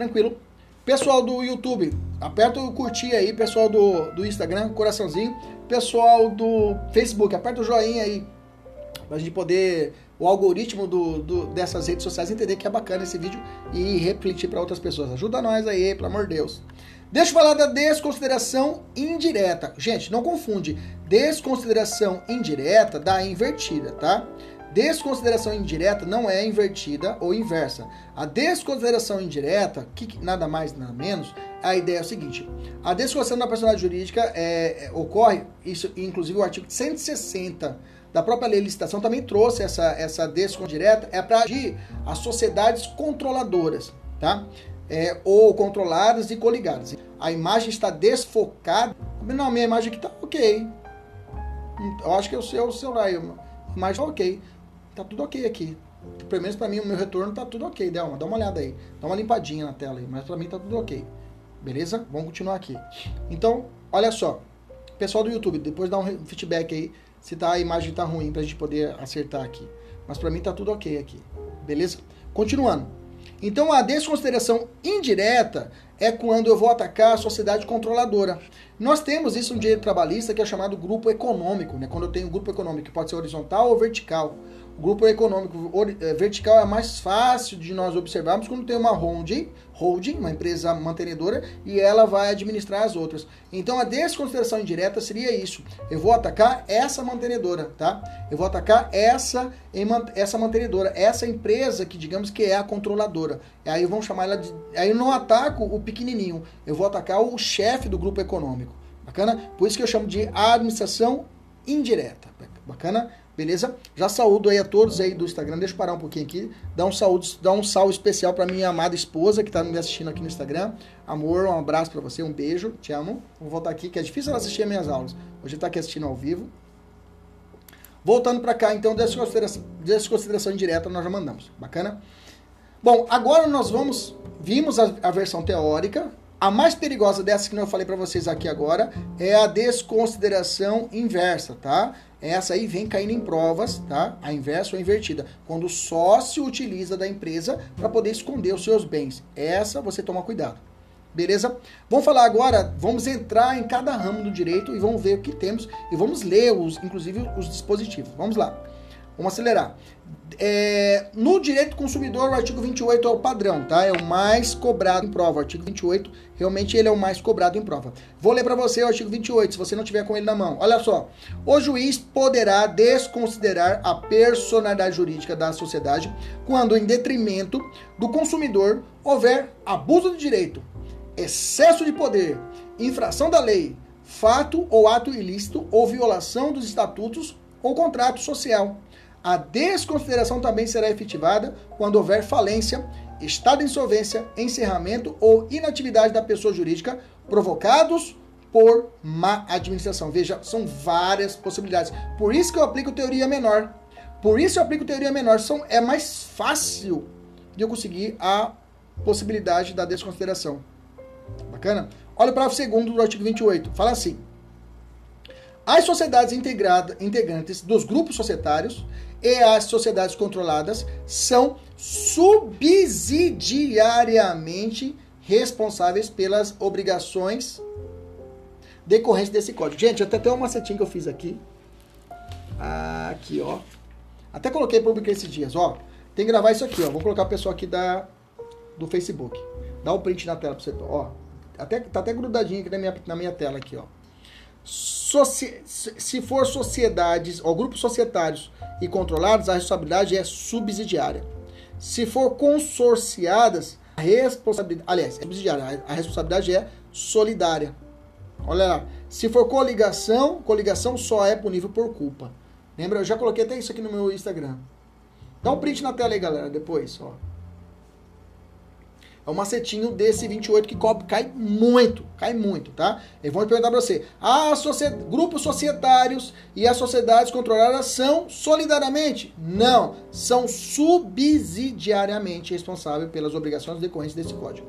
Tranquilo. Pessoal do YouTube, aperta o curtir aí. Pessoal do, do Instagram, coraçãozinho. Pessoal do Facebook, aperta o joinha aí. Pra gente poder, o algoritmo do, do, dessas redes sociais entender que é bacana esse vídeo e refletir para outras pessoas. Ajuda nós aí, pelo amor de Deus. Deixa eu falar da desconsideração indireta. Gente, não confunde desconsideração indireta da invertida, tá? Desconsideração indireta não é invertida ou inversa. A desconsideração indireta, que nada mais nada menos, a ideia é o seguinte: a desconsideração da personalidade jurídica é, é, ocorre, isso inclusive o artigo 160 da própria lei de licitação também trouxe essa, essa desconsideração direta, é para agir as sociedades controladoras, tá? É, ou controladas e coligadas. A imagem está desfocada. Não, minha imagem aqui está ok. Eu acho que é o seu celular, mas tá ok tá tudo ok aqui. Pelo menos para mim, o meu retorno tá tudo ok, Delma. Dá uma olhada aí. Dá uma limpadinha na tela aí. Mas para mim tá tudo ok. Beleza? Vamos continuar aqui. Então, olha só. Pessoal do YouTube, depois dá um feedback aí se tá, a imagem tá ruim pra gente poder acertar aqui. Mas para mim tá tudo ok aqui. Beleza? Continuando. Então, a desconsideração indireta é quando eu vou atacar a sociedade controladora. Nós temos isso no direito trabalhista que é chamado grupo econômico, né? Quando eu tenho um grupo econômico que pode ser horizontal ou vertical. Grupo econômico eh, vertical é mais fácil de nós observarmos quando tem uma holding, holding, uma empresa mantenedora, e ela vai administrar as outras. Então a desconsideração indireta seria isso. Eu vou atacar essa mantenedora, tá? Eu vou atacar essa essa mantenedora, essa empresa que digamos que é a controladora. Aí vamos chamar ela de aí eu não ataco o pequenininho, eu vou atacar o chefe do grupo econômico. Bacana? Por isso que eu chamo de administração indireta. Bacana? Beleza? Já saúdo aí a todos aí do Instagram. Deixa eu parar um pouquinho aqui. Dá um saúdo, dá um salve especial para minha amada esposa que está me assistindo aqui no Instagram. Amor, um abraço para você, um beijo, te amo. Vou voltar aqui, que é difícil ela assistir as minhas aulas. Hoje está aqui assistindo ao vivo. Voltando para cá, então, desconsideração, desconsideração indireta nós já mandamos. Bacana? Bom, agora nós vamos. Vimos a, a versão teórica. A mais perigosa dessa que eu falei para vocês aqui agora é a desconsideração inversa, tá? Essa aí vem caindo em provas, tá? A inversa ou invertida. Quando o sócio utiliza da empresa para poder esconder os seus bens. Essa você toma cuidado. Beleza? Vamos falar agora, vamos entrar em cada ramo do direito e vamos ver o que temos e vamos ler os, inclusive os dispositivos. Vamos lá. Vamos acelerar. É, no direito do consumidor, o artigo 28 é o padrão, tá? É o mais cobrado em prova. O artigo 28, realmente, ele é o mais cobrado em prova. Vou ler para você o artigo 28, se você não tiver com ele na mão. Olha só. O juiz poderá desconsiderar a personalidade jurídica da sociedade quando, em detrimento do consumidor, houver abuso de direito, excesso de poder, infração da lei, fato ou ato ilícito ou violação dos estatutos ou contrato social a desconsideração também será efetivada quando houver falência, estado de insolvência, encerramento ou inatividade da pessoa jurídica provocados por má administração. Veja, são várias possibilidades. Por isso que eu aplico teoria menor. Por isso eu aplico teoria menor. São, é mais fácil de eu conseguir a possibilidade da desconsideração. Bacana? Olha o parágrafo segundo do artigo 28. Fala assim. As sociedades integrada, integrantes dos grupos societários e as sociedades controladas são subsidiariamente responsáveis pelas obrigações decorrentes desse código. Gente, até tem uma macetinha que eu fiz aqui. Aqui, ó. Até coloquei publiquei esses dias, ó. Tem que gravar isso aqui, ó. Vou colocar a pessoa aqui da, do Facebook. Dá o um print na tela pra você, ó. Até, tá até grudadinho aqui na minha, na minha tela aqui, ó. Se for sociedades ou grupos societários e controlados, a responsabilidade é subsidiária. Se for consorciadas, a responsabilidade, aliás, é subsidiária, a responsabilidade é solidária. Olha lá. Se for coligação, coligação só é punível por culpa. Lembra? Eu já coloquei até isso aqui no meu Instagram. Dá um print na tela aí, galera, depois, ó. É um macetinho desse 28 que cobre, cai muito, cai muito, tá? Eles vão perguntar para você: ah, grupos societários e as sociedades controladas são solidariamente? Não, são subsidiariamente responsáveis pelas obrigações decorrentes desse código.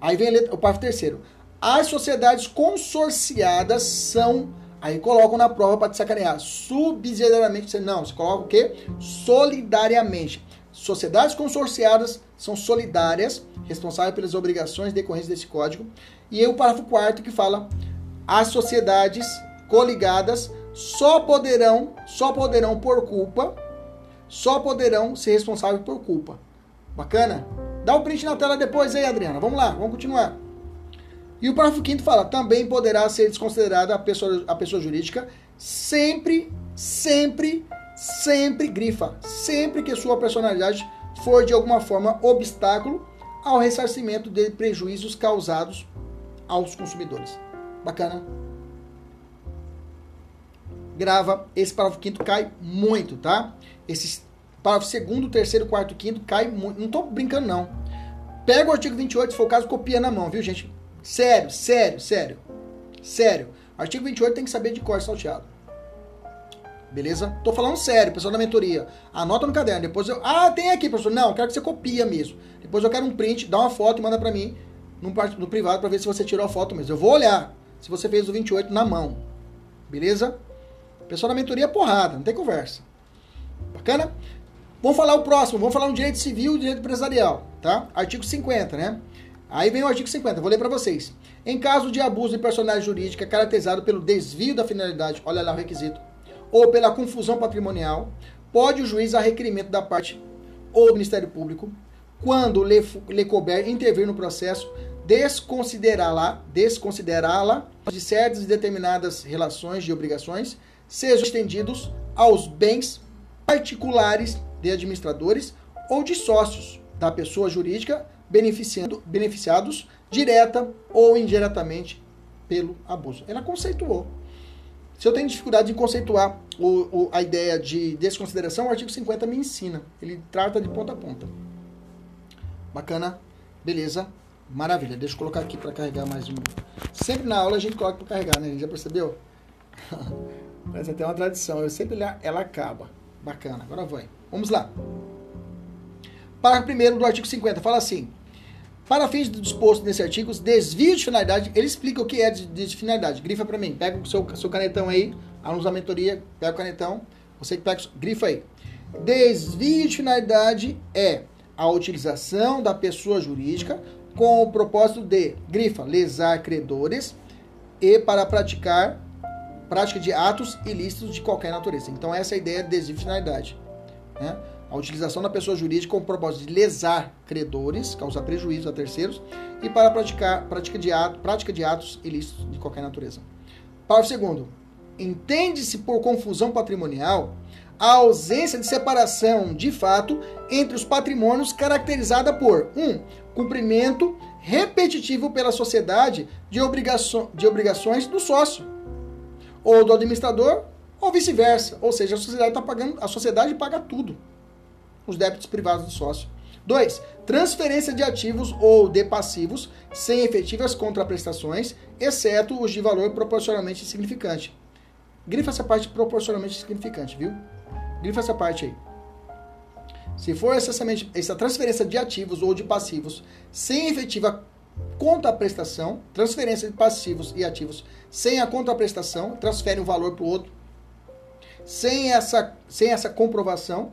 Aí vem letra, o parágrafo terceiro. As sociedades consorciadas são Aí colocam na prova para te sacanear. Subsidiariamente, não, você coloca o quê? Solidariamente. Sociedades consorciadas são solidárias, responsáveis pelas obrigações decorrentes desse código. E o parágrafo 4 que fala: as sociedades coligadas só poderão, só poderão por culpa, só poderão ser responsáveis por culpa. Bacana? Dá o um print na tela depois aí, Adriana. Vamos lá, vamos continuar. E o parágrafo 5 fala: também poderá ser desconsiderada a pessoa, a pessoa jurídica sempre, sempre sempre grifa, sempre que sua personalidade for de alguma forma obstáculo ao ressarcimento de prejuízos causados aos consumidores. Bacana? Grava, esse parágrafo quinto cai muito, tá? Esse parágrafo segundo, terceiro, quarto, quinto cai muito. Não tô brincando, não. Pega o artigo 28, se for o caso, copia na mão, viu, gente? Sério, sério, sério. Sério. Artigo 28 tem que saber de cor salteado. Beleza? Tô falando sério, pessoal da mentoria. Anota no caderno. Depois eu. Ah, tem aqui, professor. Não, quero que você copia mesmo. Depois eu quero um print, dá uma foto e manda para mim no, privado para ver se você tirou a foto mesmo. Eu vou olhar se você fez o 28 na mão. Beleza? Pessoal da mentoria, porrada, não tem conversa. Bacana? Vamos falar o próximo, vamos falar no direito civil e direito empresarial, tá? Artigo 50, né? Aí vem o artigo 50, vou ler para vocês. Em caso de abuso de personalidade jurídica caracterizado pelo desvio da finalidade, olha lá o requisito, ou pela confusão patrimonial, pode o juiz, a requerimento da parte ou do Ministério Público, quando lhe, lhe couber intervir no processo, desconsiderá-la, desconsiderá-la de certas e determinadas relações de obrigações, sejam estendidos aos bens particulares de administradores ou de sócios da pessoa jurídica beneficiando, beneficiados direta ou indiretamente pelo abuso. Ela conceituou. Se eu tenho dificuldade de conceituar o, o, a ideia de desconsideração, o artigo 50 me ensina. Ele trata de ponta a ponta. Bacana? Beleza? Maravilha. Deixa eu colocar aqui para carregar mais um. Sempre na aula a gente coloca para carregar, né? Já percebeu? (laughs) Mas até uma tradição. Eu sempre ela acaba. Bacana. Agora vai. Vamos lá. Parágrafo 1 do artigo 50 fala assim: para fins do disposto nesse artigo, desvio de finalidade, ele explica o que é de, de finalidade. Grifa para mim, pega o seu, seu canetão aí, alunos da mentoria, pega o canetão, você que pega, grifa aí. Desvio de finalidade é a utilização da pessoa jurídica com o propósito de, grifa, lesar credores e para praticar prática de atos ilícitos de qualquer natureza. Então essa é a ideia de desvio de finalidade. Né? A utilização da pessoa jurídica com o propósito de lesar credores, causar prejuízo a terceiros e para praticar prática de, ato, prática de atos ilícitos de qualquer natureza. Parágrafo segundo. Entende-se por confusão patrimonial a ausência de separação de fato entre os patrimônios caracterizada por 1. Um, cumprimento repetitivo pela sociedade de, obrigaço de obrigações do sócio ou do administrador ou vice-versa. Ou seja, a sociedade está pagando, a sociedade paga tudo. Os débitos privados do sócio. 2. Transferência de ativos ou de passivos sem efetivas contraprestações, exceto os de valor proporcionalmente significante. Grifa essa parte proporcionalmente significante, viu? Grifa essa parte aí. Se for essa transferência de ativos ou de passivos sem efetiva contraprestação, transferência de passivos e ativos sem a contraprestação, transfere um valor para o outro, sem essa, sem essa comprovação,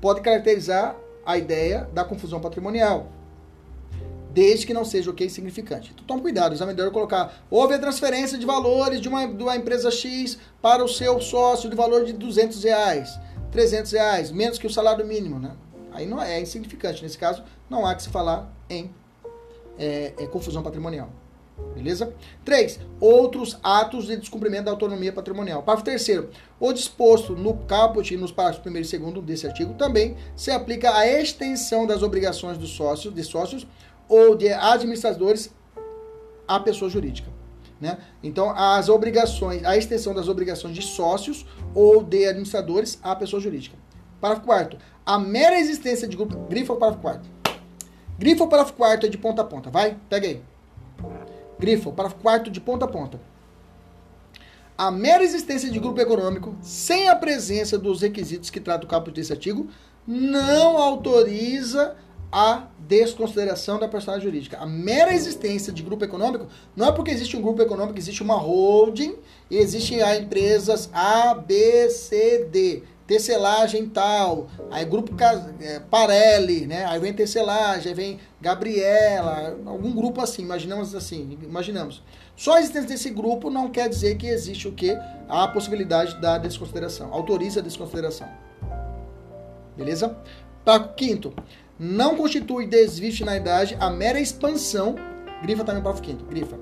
pode caracterizar a ideia da confusão patrimonial, desde que não seja o que significante. Então tome cuidado, o examinador colocar, houve a transferência de valores de uma, de uma empresa X para o seu sócio de valor de 200 reais, 300 reais, menos que o salário mínimo, né? Aí não é, é insignificante. Nesse caso, não há que se falar em é, é, confusão patrimonial. Beleza? 3. Outros atos de descumprimento da autonomia patrimonial. Parágrafo terceiro. O disposto no caput e nos parágrafos 1 e 2 desse artigo também se aplica à extensão das obrigações dos sócios, de sócios ou de administradores à pessoa jurídica. Né? Então, as obrigações, a extensão das obrigações de sócios ou de administradores à pessoa jurídica. Parágrafo 4 A mera existência de grupo. Grifa o parágrafo 4 Grifa o parágrafo 4 é de ponta a ponta. Vai, pega aí. Grifa o parágrafo 4 de ponta a ponta. A mera existência de grupo econômico, sem a presença dos requisitos que trata o caput desse artigo, não autoriza a desconsideração da personalidade jurídica. A mera existência de grupo econômico não é porque existe um grupo econômico, existe uma holding e existem empresas A, B, C, D. Tecelagem tal, aí grupo é, Parelli, né? Aí vem Tecelagem, aí vem Gabriela, algum grupo assim, imaginamos assim, imaginamos. Só a existência desse grupo não quer dizer que existe o que? A possibilidade da desconsideração, autoriza a desconsideração. Beleza? Parágrafo quinto. Não constitui desvio de finalidade a mera expansão. Grifa também o quinto. Grifa.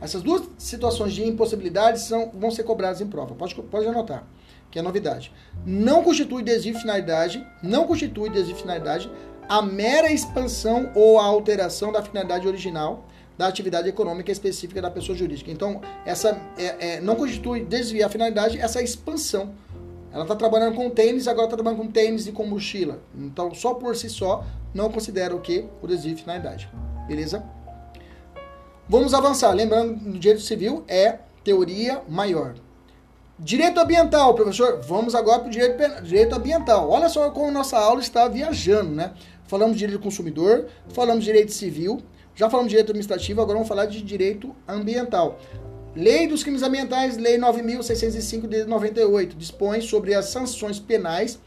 Essas duas situações de impossibilidade são, vão ser cobradas em prova. Pode, pode anotar, que é novidade. Não constitui desvio de finalidade, não constitui desvio de finalidade a mera expansão ou a alteração da finalidade original da atividade econômica específica da pessoa jurídica. Então, essa é, é, não constitui desviar a finalidade, essa expansão ela está trabalhando com tênis, agora está trabalhando com tênis e com mochila. Então, só por si só, não considera o que? O desvio de finalidade. Beleza? Vamos avançar. Lembrando, no direito civil é teoria maior. Direito ambiental, professor. Vamos agora para o direito, direito ambiental. Olha só como nossa aula está viajando, né? Falamos de direito do consumidor, falamos de direito civil, já falamos de direito administrativo, agora vamos falar de direito ambiental. Lei dos Crimes Ambientais, Lei 9.605 de 98, dispõe sobre as sanções penais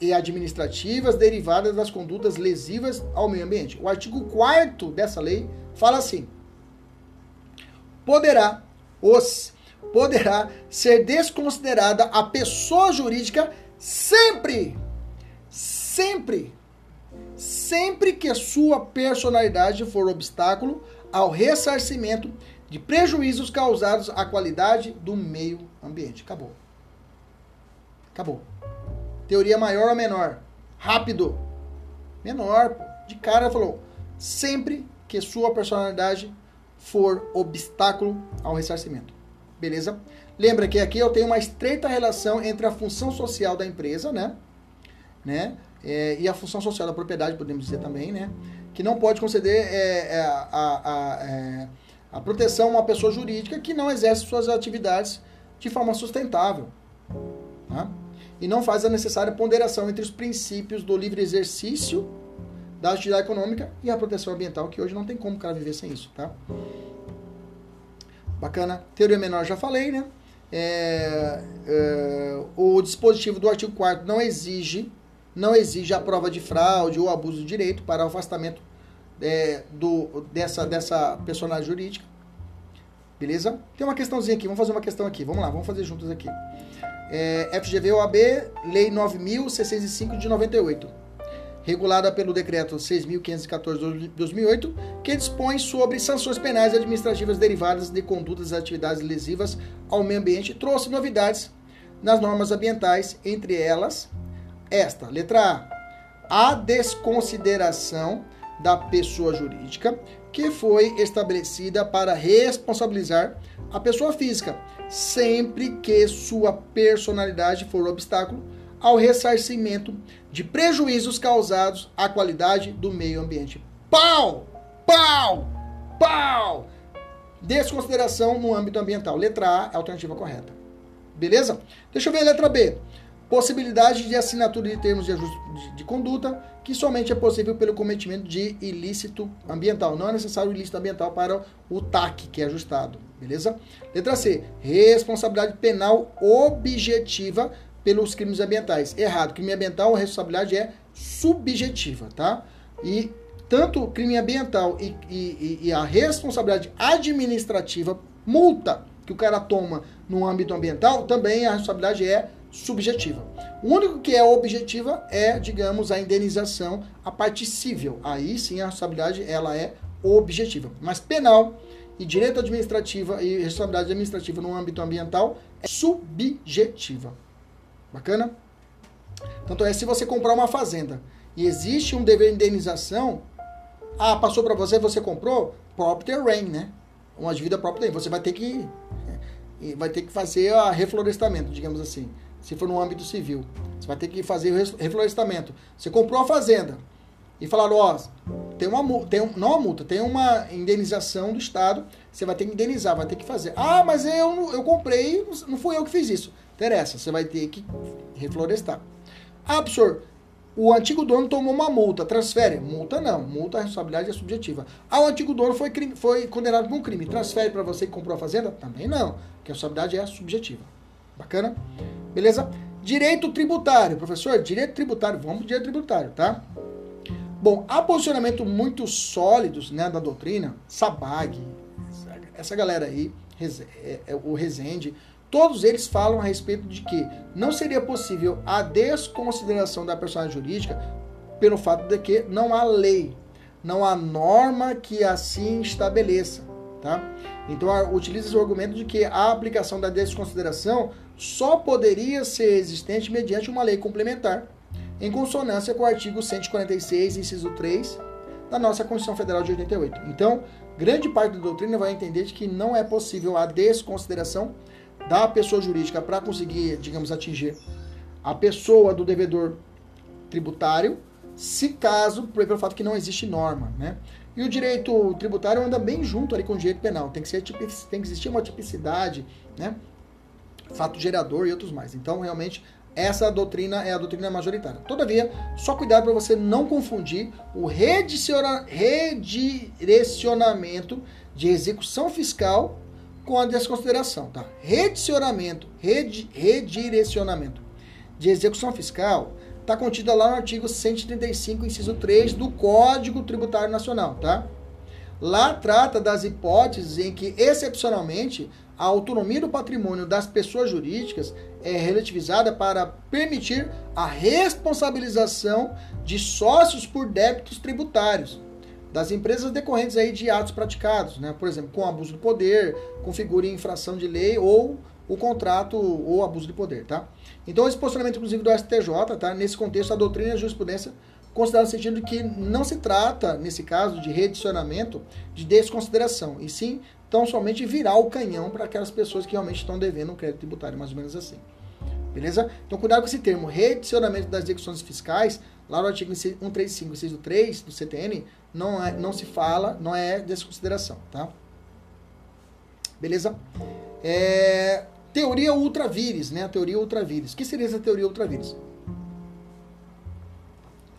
e administrativas derivadas das condutas lesivas ao meio ambiente. O artigo 4 dessa lei fala assim: poderá os poderá ser desconsiderada a pessoa jurídica sempre sempre sempre que sua personalidade for obstáculo ao ressarcimento de prejuízos causados à qualidade do meio ambiente. Acabou. Acabou. Teoria maior ou menor? Rápido. Menor. De cara falou. Sempre que sua personalidade for obstáculo ao ressarcimento. Beleza? Lembra que aqui eu tenho uma estreita relação entre a função social da empresa, né? né? É, e a função social da propriedade, podemos dizer também, né? Que não pode conceder é, é, a, a, a é, a proteção a uma pessoa jurídica que não exerce suas atividades de forma sustentável. Tá? E não faz a necessária ponderação entre os princípios do livre exercício da atividade econômica e a proteção ambiental, que hoje não tem como o cara viver sem isso. Tá? Bacana. Teoria menor já falei, né? É, é, o dispositivo do artigo 4 não exige não exige a prova de fraude ou abuso de direito para o afastamento é, do, dessa, dessa personagem jurídica. Beleza? Tem uma questãozinha aqui, vamos fazer uma questão aqui. Vamos lá, vamos fazer juntos aqui. é, FGV OAB, Lei 9.605 de 98, regulada pelo Decreto 6.514 de 2008, que dispõe sobre sanções penais administrativas derivadas de condutas e atividades lesivas ao meio ambiente, trouxe novidades nas normas ambientais, entre elas esta, letra A, a desconsideração da pessoa jurídica, que foi estabelecida para responsabilizar a pessoa física, sempre que sua personalidade for obstáculo ao ressarcimento de prejuízos causados à qualidade do meio ambiente. Pau! Pau! Pau! Desconsideração no âmbito ambiental. Letra A é a alternativa correta. Beleza? Deixa eu ver a letra B. Possibilidade de assinatura de termos de, de, de conduta que somente é possível pelo cometimento de ilícito ambiental. Não é necessário ilícito ambiental para o TAC, que é ajustado. Beleza? Letra C. Responsabilidade penal objetiva pelos crimes ambientais. Errado. Crime ambiental, a responsabilidade é subjetiva, tá? E tanto crime ambiental e, e, e a responsabilidade administrativa, multa que o cara toma no âmbito ambiental, também a responsabilidade é subjetiva. O único que é objetiva é, digamos, a indenização, a parte civil. Aí sim a responsabilidade ela é objetiva. Mas penal e direito administrativa e responsabilidade administrativa no âmbito ambiental é subjetiva. Bacana? Tanto é, se você comprar uma fazenda e existe um dever de indenização, ah, passou para você, você comprou, property rain, né? Uma dívida property Você vai ter que vai ter que fazer a reflorestamento, digamos assim. Se for no âmbito civil, você vai ter que fazer o reflorestamento. Você comprou a fazenda e falaram, ó, tem uma tem um, não uma multa, tem uma indenização do Estado, você vai ter que indenizar, vai ter que fazer. Ah, mas eu, eu comprei, não fui eu que fiz isso. Interessa, você vai ter que reflorestar. Ah, professor, o antigo dono tomou uma multa, transfere. Multa não, multa a responsabilidade é subjetiva. Ah, o antigo dono foi, crime, foi condenado por um crime, transfere para você que comprou a fazenda? Também não, porque a responsabilidade é subjetiva. Bacana? Beleza? Direito tributário, professor, direito tributário, vamos direito tributário, tá? Bom, há posicionamentos muito sólidos né, da doutrina, Sabag, essa galera aí, é, é, o Rezende, todos eles falam a respeito de que não seria possível a desconsideração da personagem jurídica pelo fato de que não há lei, não há norma que assim estabeleça, tá? Então utiliza o argumento de que a aplicação da desconsideração só poderia ser existente mediante uma lei complementar, em consonância com o artigo 146, inciso 3 da nossa Constituição Federal de 88. Então, grande parte da doutrina vai entender de que não é possível a desconsideração da pessoa jurídica para conseguir, digamos, atingir a pessoa do devedor tributário, se caso, pelo fato que não existe norma, né? E o direito tributário anda bem junto ali com o direito penal. Tem que, ser, tem que existir uma tipicidade, né? Fato gerador e outros mais. Então, realmente, essa doutrina é a doutrina majoritária. Todavia, só cuidado para você não confundir o redirecionamento de execução fiscal com a desconsideração, tá? Redicionamento, redi, redirecionamento de execução fiscal está contida lá no artigo 135, inciso 3 do Código Tributário Nacional, tá? Lá trata das hipóteses em que, excepcionalmente, a autonomia do patrimônio das pessoas jurídicas é relativizada para permitir a responsabilização de sócios por débitos tributários das empresas decorrentes aí de atos praticados, né? Por exemplo, com abuso do poder, configura infração de lei ou o contrato ou abuso de poder, tá? Então esse posicionamento inclusive do STJ, tá? Nesse contexto a doutrina e a jurisprudência considera no sentido de que não se trata nesse caso de reedicionamento de desconsideração, e sim tão somente virar o canhão para aquelas pessoas que realmente estão devendo um crédito tributário, mais ou menos assim. Beleza? Então cuidado com esse termo, reedicionamento das execuções fiscais, lá no artigo 135, inciso 3 do CTN, não, é, não se fala, não é desconsideração, tá? Beleza? É, teoria ultravires, né? A teoria ultravires. O que seria essa teoria ultravires?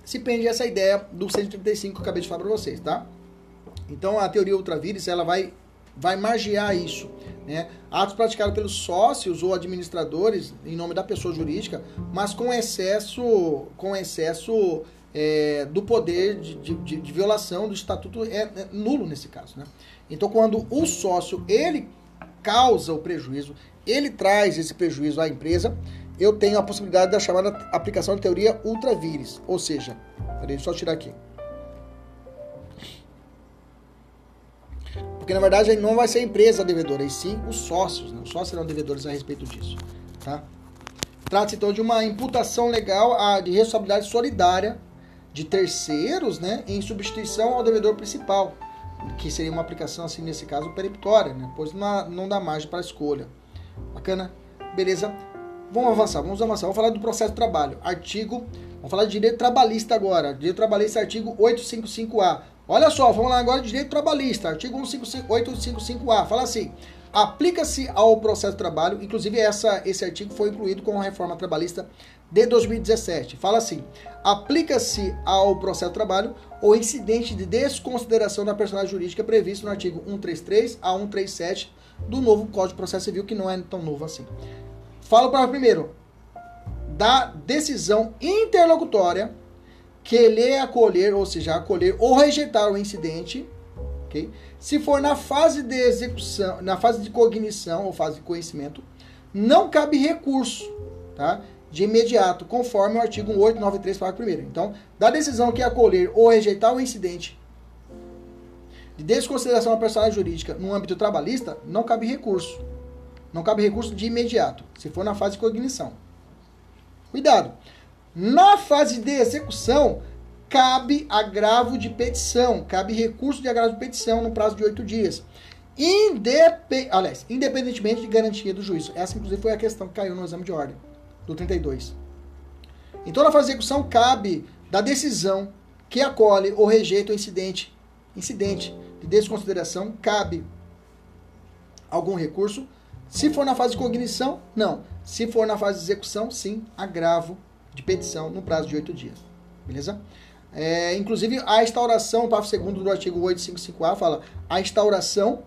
Se prende essa ideia do 135 que eu acabei de falar para vocês, tá? Então a teoria ultravires, ela vai vai margear isso. Né? Atos praticados pelos sócios ou administradores em nome da pessoa jurídica, mas com excesso, com excesso é, do poder de, de, de, violação do estatuto é, é, nulo nesse caso. Né? Então, quando o sócio ele causa o prejuízo, ele traz esse prejuízo à empresa, eu tenho a possibilidade da chamada aplicação de teoria ultravires. Ou seja, peraí, só tirar aqui. Porque na verdade não vai ser a empresa devedora, e sim os sócios. Né? Os sócios serão devedores a respeito disso. Tá? Trata-se então de uma imputação legal de responsabilidade solidária de terceiros né, em substituição ao devedor principal, que seria uma aplicação, assim, nesse caso, peremptória, né, pois não, não dá margem para escolha. Bacana? Beleza? Vamos avançar, vamos avançar. Vamos falar do processo de trabalho. Artigo, vamos falar de direito trabalhista agora. Direito trabalhista, artigo 855A. Olha só, vamos lá agora de direito trabalhista, artigo 855A. Fala assim: aplica-se ao processo de trabalho, inclusive essa, esse artigo foi incluído com a reforma trabalhista de 2017. Fala assim: aplica-se ao processo de trabalho o incidente de desconsideração da personagem jurídica previsto no artigo 133 a 137 do novo Código de Processo Civil, que não é tão novo assim. Fala para primeiro da decisão interlocutória que ele acolher, ou seja, acolher ou rejeitar o incidente, ok? Se for na fase de execução, na fase de cognição ou fase de conhecimento, não cabe recurso, tá? De imediato, conforme o artigo 893, parágrafo 1 Então, da decisão que acolher ou rejeitar o incidente de desconsideração da personalidade jurídica no âmbito trabalhista, não cabe recurso. Não cabe recurso de imediato, se for na fase de cognição. Cuidado! Na fase de execução, cabe agravo de petição, cabe recurso de agravo de petição no prazo de oito dias. Indep... Aliás, independentemente de garantia do juízo. Essa, inclusive, foi a questão que caiu no exame de ordem, do 32. Então, na fase de execução, cabe da decisão que acolhe ou rejeita o incidente, incidente de desconsideração, cabe algum recurso. Se for na fase de cognição, não. Se for na fase de execução, sim, agravo de petição no prazo de oito dias. Beleza? É, inclusive, a instauração, o parágrafo 2 do artigo 855A fala a instauração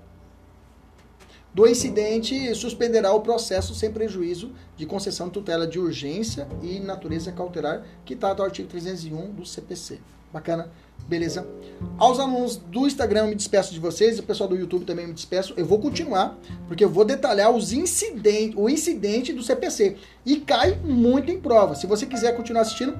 do incidente suspenderá o processo sem prejuízo de concessão de tutela de urgência e natureza cautelar, que trata o artigo 301 do CPC. Bacana? Beleza? Aos alunos do Instagram, eu me despeço de vocês, o pessoal do YouTube também me despeço. Eu vou continuar, porque eu vou detalhar os incidentes, o incidente do CPC. E cai muito em prova. Se você quiser continuar assistindo,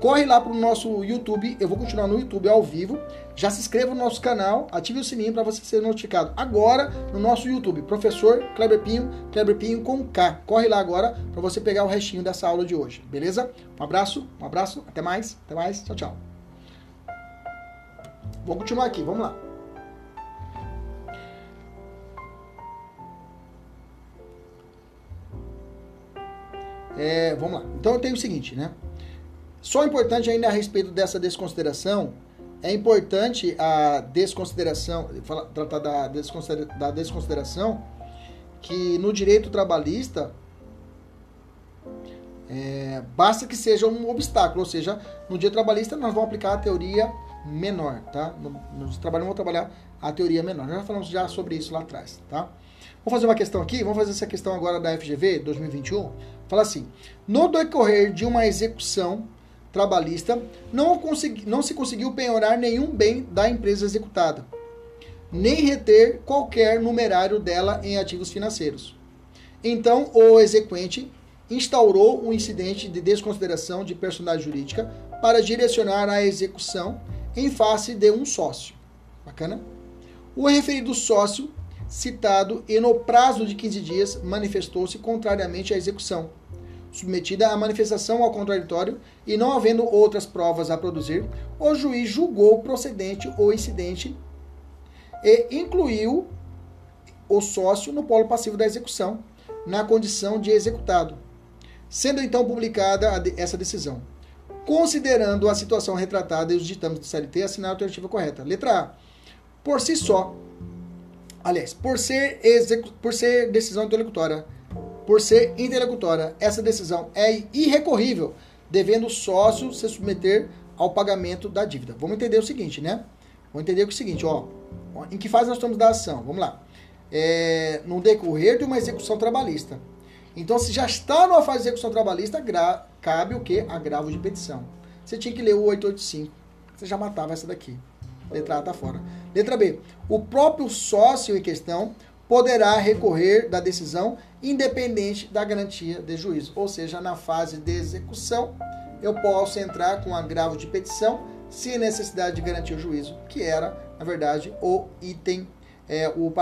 corre lá para o nosso YouTube. Eu vou continuar no YouTube ao vivo. Já se inscreva no nosso canal, ative o sininho para você ser notificado. Agora, no nosso YouTube, professor Kleber Pinho, Kleber Pinho com K. Corre lá agora para você pegar o restinho dessa aula de hoje, beleza? Um abraço, um abraço, até mais, até mais, tchau, tchau. Vou continuar aqui, vamos lá. É, vamos lá. Então eu tenho o seguinte, né? Só importante ainda a respeito dessa desconsideração, é importante a desconsideração, fala, tratar da, da desconsideração, que no direito trabalhista é, basta que seja um obstáculo, ou seja, no direito trabalhista nós vamos aplicar a teoria menor, tá? Nos trabalhos vamos trabalhar a teoria menor. Já falamos já sobre isso lá atrás, tá? Vamos fazer uma questão aqui, vamos fazer essa questão agora da FGV 2021. Fala assim: no decorrer de uma execução trabalhista, não, consegui, não se conseguiu penhorar nenhum bem da empresa executada, nem reter qualquer numerário dela em ativos financeiros. Então, o exequente instaurou um incidente de desconsideração de personalidade jurídica para direcionar a execução em face de um sócio. Bacana? O referido sócio citado e no prazo de 15 dias manifestou-se contrariamente à execução, submetida à manifestação ao contraditório e não havendo outras provas a produzir, o juiz julgou procedente o incidente e incluiu o sócio no polo passivo da execução, na condição de executado, sendo então publicada essa decisão considerando a situação retratada e os ditames do CLT, assinar a alternativa correta. Letra A. Por si só, aliás, por ser, por ser decisão interlocutória, por ser interlocutória, essa decisão é irrecorrível, devendo o sócio se submeter ao pagamento da dívida. Vamos entender o seguinte, né? Vamos entender o seguinte, ó. Em que fase nós estamos da ação? Vamos lá. É, no decorrer de uma execução trabalhista. Então, se já está numa fase de execução trabalhista, cabe o que? Agravo de petição. Você tinha que ler o 885. Você já matava essa daqui. Letra A está fora. Letra B. O próprio sócio em questão poderá recorrer da decisão independente da garantia de juízo. Ou seja, na fase de execução, eu posso entrar com agravo de petição sem necessidade de garantir o juízo, que era, na verdade, o item, é, o,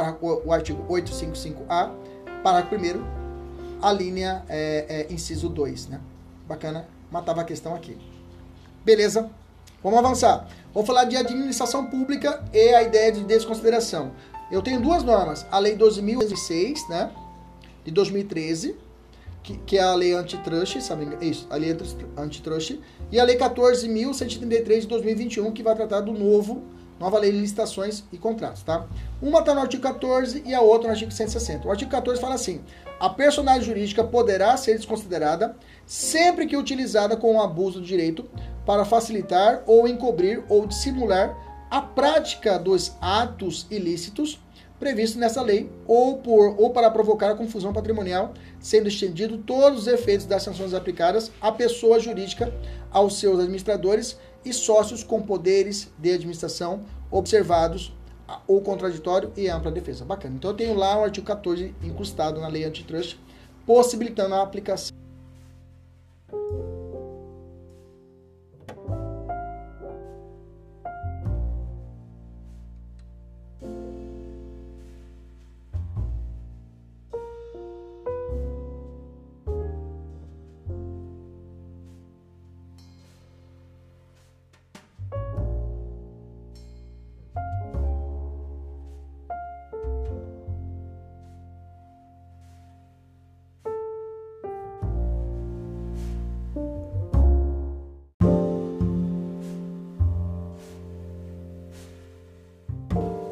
o, artigo 855A, parágrafo 1 a linha é, é, inciso 2, né? Bacana, matava a questão aqui. Beleza? Vamos avançar. Vamos falar de administração pública e a ideia de desconsideração. Eu tenho duas normas. A Lei 12.006, né? De 2013, que, que, é a lei antitrust, sabe? Isso, a lei antitrust. E a lei 14.133 de 2021, que vai tratar do novo, nova lei de licitações e contratos, tá? Uma está no artigo 14 e a outra no artigo 160. O artigo 14 fala assim: a personagem jurídica poderá ser desconsiderada sempre que utilizada com o abuso do direito para facilitar ou encobrir ou dissimular a prática dos atos ilícitos previstos nessa lei ou, por, ou para provocar a confusão patrimonial, sendo estendido todos os efeitos das sanções aplicadas à pessoa jurídica, aos seus administradores e sócios com poderes de administração observados ou contraditório e ampla defesa. Bacana. Então eu tenho lá o artigo 14 incrustado na lei antitrust, possibilitando a aplicação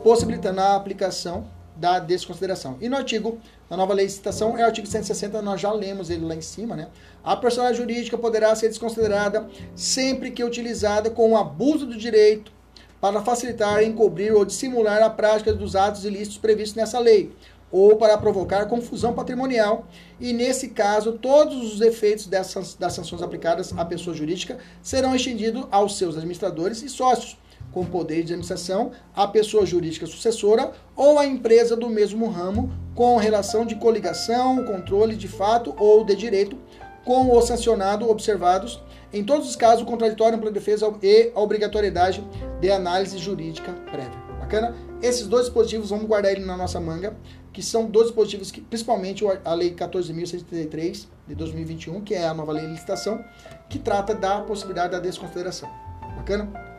possibilitando a aplicação da desconsideração. E no artigo, na nova lei de citação, é o artigo 160, nós já lemos ele lá em cima, né? A personagem jurídica poderá ser desconsiderada sempre que utilizada com o abuso do direito para facilitar, encobrir ou dissimular a prática dos atos ilícitos previstos nessa lei, ou para provocar confusão patrimonial, e nesse caso, todos os efeitos dessas, das sanções aplicadas à pessoa jurídica serão estendidos aos seus administradores e sócios, com poder de administração, a pessoa jurídica sucessora ou a empresa do mesmo ramo com relação de coligação, controle de fato ou de direito com o sancionado observados, em todos os casos, o contraditório pela defesa e a obrigatoriedade de análise jurídica prévia. Bacana? Esses dois dispositivos, vamos guardar ele na nossa manga, que são dois dispositivos que, principalmente a Lei 14.133 de 2021, que é a nova lei de licitação, que trata da possibilidade da desconsideração. Bacana?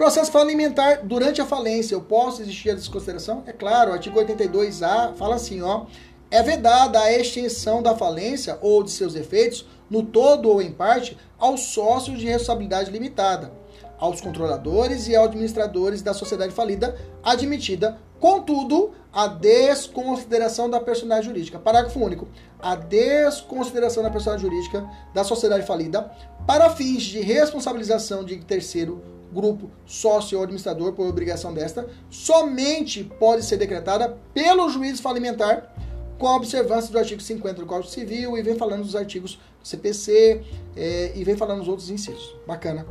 Processo falimentar durante a falência, eu posso existir a desconsideração? É claro, o artigo 82A fala assim, ó, é vedada a extensão da falência ou de seus efeitos, no todo ou em parte, aos sócios de responsabilidade limitada, aos controladores e administradores da sociedade falida admitida, contudo, a desconsideração da personalidade jurídica. Parágrafo único. A desconsideração da personalidade jurídica da sociedade falida para fins de responsabilização de terceiro grupo sócio ou administrador por obrigação desta, somente pode ser decretada pelo juiz falimentar com a observância do artigo 50 do Código Civil e vem falando dos artigos do CPC é, e vem falando dos outros incisos. Bacana,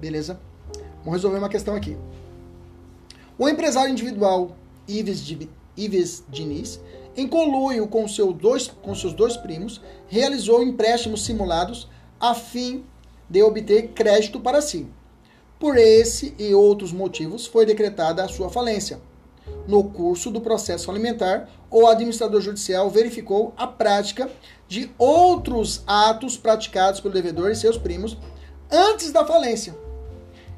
beleza? Vamos resolver uma questão aqui. O empresário individual Ives, Ives Diniz, em conluio com, seu dois, com seus dois primos, realizou empréstimos simulados a fim de obter crédito para si. Por esse e outros motivos, foi decretada a sua falência. No curso do processo alimentar, o administrador judicial verificou a prática de outros atos praticados pelo devedor e seus primos antes da falência.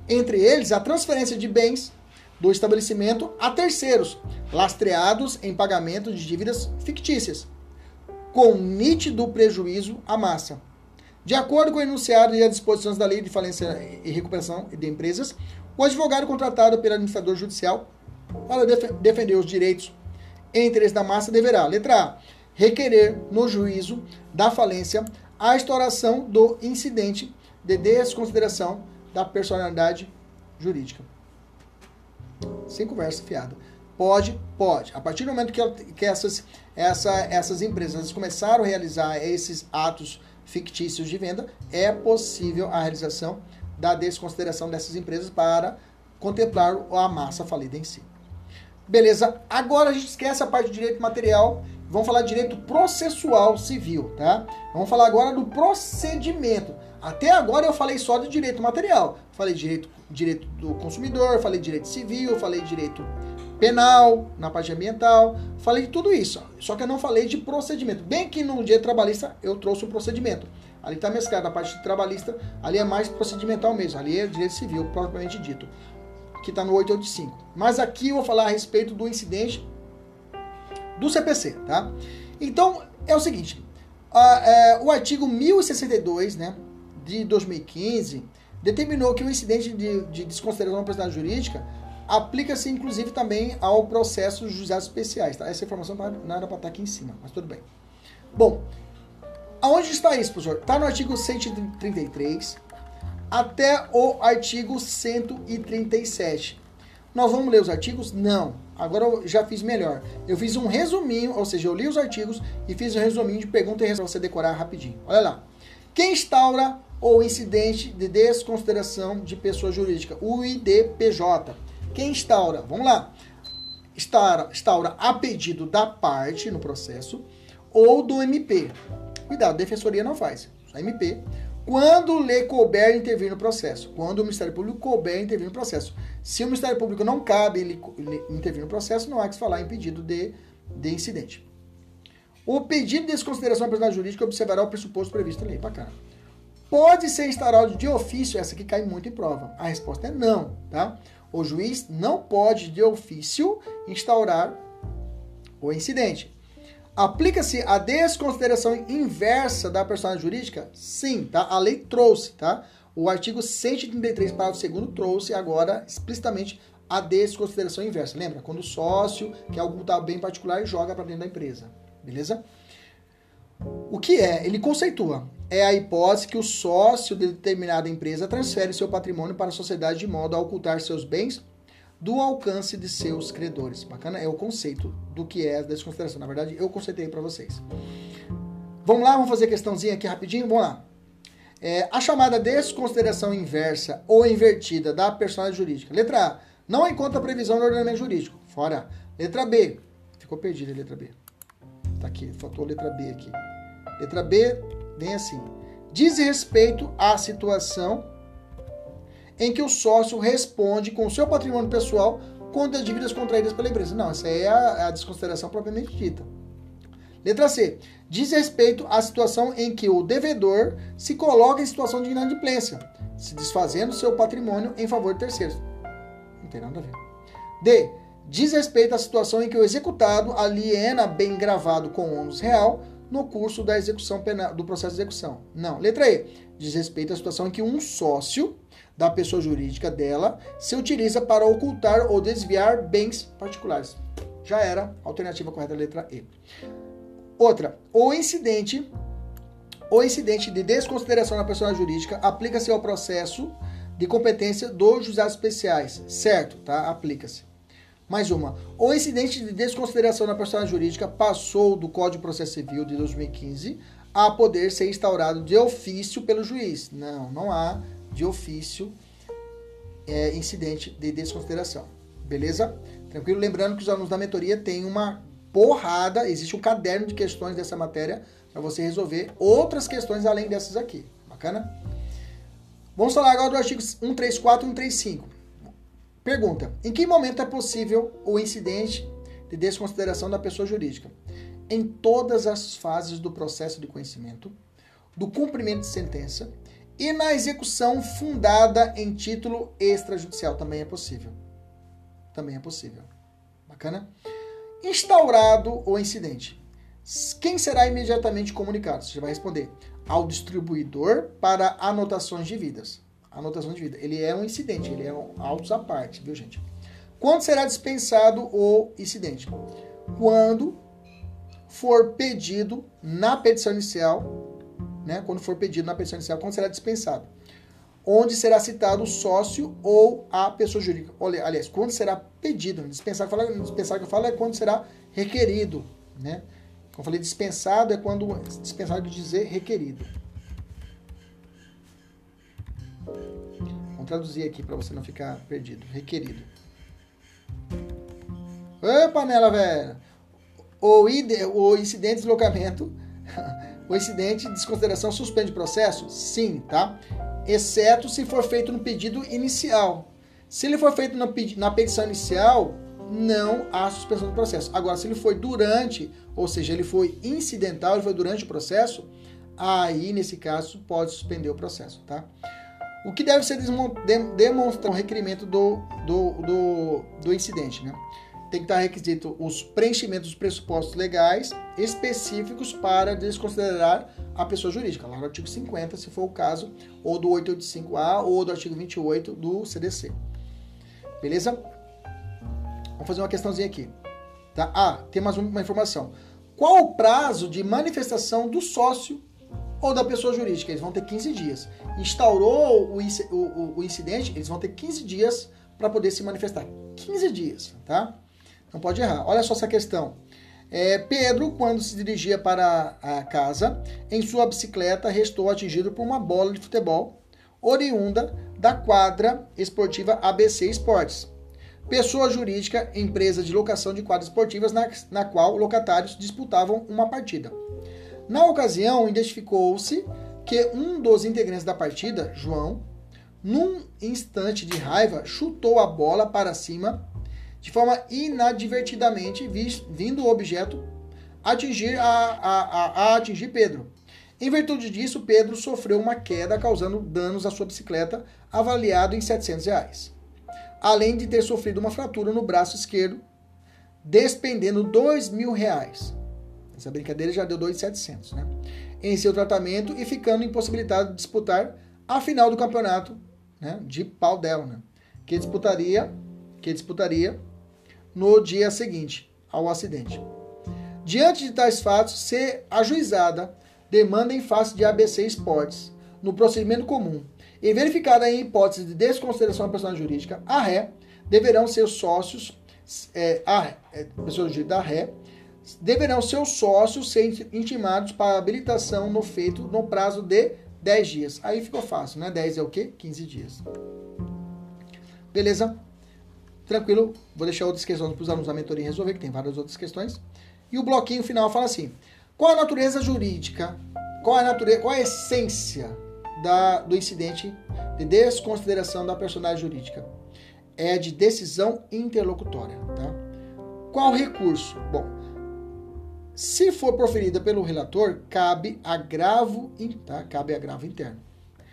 Entre eles, a transferência de bens do estabelecimento a terceiros, lastreados em pagamento de dívidas fictícias, com nítido prejuízo à massa de acordo com o enunciado e as disposições da Lei de Falência e Recuperação de Empresas, o advogado contratado pelo administrador judicial para def defender os direitos e interesses da massa deverá, letra A, requerer no juízo da falência a instauração do incidente de desconsideração da personalidade jurídica. Sem conversa fiada. Pode, pode. A partir do momento que, que essas, essa, essas empresas começaram a realizar esses atos fictícios de venda, é possível a realização da desconsideração dessas empresas para contemplar a massa falida em si. Beleza? Agora a gente esquece a parte de direito material, vamos falar de direito processual civil, tá? Vamos falar agora do procedimento. Até agora eu falei só de direito material. Falei direito, direito do consumidor, falei direito civil, falei direito penal, na parte ambiental, falei de tudo isso. Só que eu não falei de procedimento. Bem que no direito trabalhista eu trouxe um procedimento. Ali está mesclado a parte trabalhista, ali é mais procedimental mesmo, ali é direito civil propriamente dito que está no 885. Mas aqui eu vou falar a respeito do incidente do CPC, tá? Então, é o seguinte, a, é, o artigo 1062, né, de 2015, determinou que o incidente de, de desconsideração da personalidade jurídica aplica-se, inclusive, também ao processo de juizados especiais, tá? Essa informação não era para estar tá aqui em cima, mas tudo bem. Bom, aonde está isso, professor? Está no artigo 133, até o artigo 137. Nós vamos ler os artigos? Não. Agora eu já fiz melhor. Eu fiz um resuminho, ou seja, eu li os artigos e fiz um resuminho de pergunta e resposta para você decorar rapidinho. Olha lá. Quem instaura o incidente de desconsideração de pessoa jurídica? O IDPJ. Quem instaura? Vamos lá. Instaura, instaura a pedido da parte no processo ou do MP. Cuidado, defensoria não faz. Só MP quando lhe couber intervir no processo. Quando o Ministério Público couber intervir no processo. Se o Ministério Público não cabe ele, ele intervir no processo, não há que se falar em pedido de, de incidente. O pedido de desconsideração da personalidade jurídica observará o pressuposto previsto na lei. Bacana. Pode ser instaurado de ofício, essa que cai muito em prova. A resposta é não, tá? O juiz não pode de ofício instaurar o incidente. Aplica-se a desconsideração inversa da personagem jurídica? Sim, tá? A lei trouxe, tá? O artigo 133, parágrafo 2 trouxe agora explicitamente a desconsideração inversa. Lembra? Quando o sócio quer ocultar bem particular e joga para dentro da empresa. Beleza? O que é? Ele conceitua. É a hipótese que o sócio de determinada empresa transfere seu patrimônio para a sociedade de modo a ocultar seus bens do alcance de seus credores. Bacana? É o conceito do que é a desconsideração. Na verdade, eu conceitei para vocês. Vamos lá, vamos fazer questãozinha aqui rapidinho? Vamos lá. É, a chamada desconsideração inversa ou invertida da personalidade jurídica. Letra A. Não encontra previsão no ordenamento jurídico. Fora. Letra B. Ficou perdida a letra B. Tá aqui, faltou letra B aqui. Letra B vem assim. Diz respeito à situação em que o sócio responde com seu patrimônio pessoal contra as dívidas contraídas pela empresa. Não, essa é a, a desconsideração propriamente dita. Letra C. Diz respeito à situação em que o devedor se coloca em situação de inadimplência, se desfazendo seu patrimônio em favor de terceiros. Não tem nada a ver. D. Diz respeito à situação em que o executado aliena bem gravado com ônus real no curso da execução penal, do processo de execução. Não. Letra E. Diz respeito à situação em que um sócio da pessoa jurídica dela se utiliza para ocultar ou desviar bens particulares. Já era alternativa correta, letra E. Outra, o incidente o incidente de desconsideração da pessoa jurídica aplica-se ao processo de competência dos juizados especiais, certo? Tá? Aplica-se. Mais uma. O incidente de desconsideração da pessoa jurídica passou do Código de Processo Civil de 2015 a poder ser instaurado de ofício pelo juiz. Não, não há de ofício é, incidente de desconsideração. Beleza? Tranquilo? Lembrando que os alunos da mentoria têm uma porrada, existe um caderno de questões dessa matéria para você resolver outras questões além dessas aqui. Bacana? Vamos falar agora do artigo 134 e 135. Pergunta: Em que momento é possível o incidente de desconsideração da pessoa jurídica? Em todas as fases do processo de conhecimento, do cumprimento de sentença e na execução fundada em título extrajudicial também é possível. Também é possível. Bacana? Instaurado o incidente. Quem será imediatamente comunicado? Você vai responder ao distribuidor para anotações de vidas. Anotação de vida. Ele é um incidente, ele é um autos à parte, viu, gente? Quando será dispensado o incidente? Quando for pedido na petição inicial né, quando for pedido na petição inicial, quando será dispensado. Onde será citado o sócio ou a pessoa jurídica. Olha, aliás, quando será pedido. Dispensar, fala, dispensar que eu falo é quando será requerido. Né? Como eu falei, dispensado é quando. Dispensado de dizer requerido. Vamos traduzir aqui para você não ficar perdido. Requerido. Oi, panela velha! O, ide, o incidente de deslocamento, (laughs) o incidente de desconsideração suspende o processo? Sim, tá? Exceto se for feito no pedido inicial. Se ele for feito na, na petição inicial, não há suspensão do processo. Agora, se ele foi durante, ou seja, ele foi incidental, ele foi durante o processo, aí, nesse caso, pode suspender o processo, tá? O que deve ser demonstrar o requerimento do, do, do, do incidente, né? Tem que estar requisito os preenchimentos dos pressupostos legais específicos para desconsiderar a pessoa jurídica, lá no artigo 50, se for o caso, ou do 885A ou do artigo 28 do CDC. Beleza? Vamos fazer uma questãozinha aqui. Tá? Ah, tem mais uma informação. Qual o prazo de manifestação do sócio ou da pessoa jurídica? Eles vão ter 15 dias. Instaurou o, o, o incidente, eles vão ter 15 dias para poder se manifestar. 15 dias, tá? Não pode errar. Olha só essa questão. É, Pedro, quando se dirigia para a casa, em sua bicicleta, restou atingido por uma bola de futebol oriunda da quadra esportiva ABC Esportes pessoa jurídica, empresa de locação de quadras esportivas na, na qual locatários disputavam uma partida. Na ocasião, identificou-se que um dos integrantes da partida, João, num instante de raiva, chutou a bola para cima de forma inadvertidamente, vindo o objeto atingir a, a, a, a atingir Pedro. Em virtude disso, Pedro sofreu uma queda causando danos à sua bicicleta, avaliado em 700 reais além de ter sofrido uma fratura no braço esquerdo, despendendo dois mil reais. Essa brincadeira já deu 2.700, né? Em seu tratamento e ficando impossibilitado de disputar a final do campeonato, né? De pau dela, né? Que disputaria, que disputaria no dia seguinte ao acidente. Diante de tais fatos, ser ajuizada demanda em face de ABC Esportes, no procedimento comum, e verificada em hipótese de desconsideração da pessoa jurídica, a ré deverão ser sócios, é, a é, pessoa jurídica da ré, deverão seus sócios ser intimados para habilitação no feito no prazo de 10 dias. Aí ficou fácil, né? 10 é o quê? 15 dias. Beleza? Tranquilo? Vou deixar outras questões para os alunos da mentoria resolver, que tem várias outras questões. E o bloquinho final fala assim: qual a natureza jurídica? Qual a natureza, qual a essência da, do incidente de desconsideração da personagem jurídica. É de decisão interlocutória. Tá? Qual recurso? Bom, se for proferida pelo relator, cabe agravo, tá? cabe agravo interno.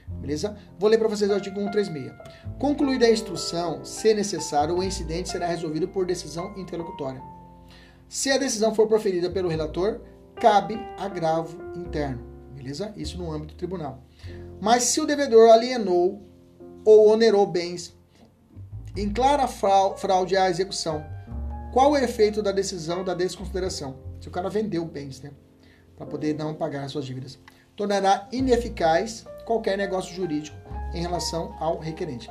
Beleza? Vou ler para vocês o artigo 136. Concluída a instrução, se necessário, o incidente será resolvido por decisão interlocutória. Se a decisão for proferida pelo relator, cabe agravo interno. Beleza? Isso no âmbito do tribunal. Mas se o devedor alienou ou onerou bens em clara fraude à execução, qual o efeito da decisão da desconsideração? Se o cara vendeu bens, né? Para poder não pagar as suas dívidas. Tornará ineficaz qualquer negócio jurídico em relação ao requerente.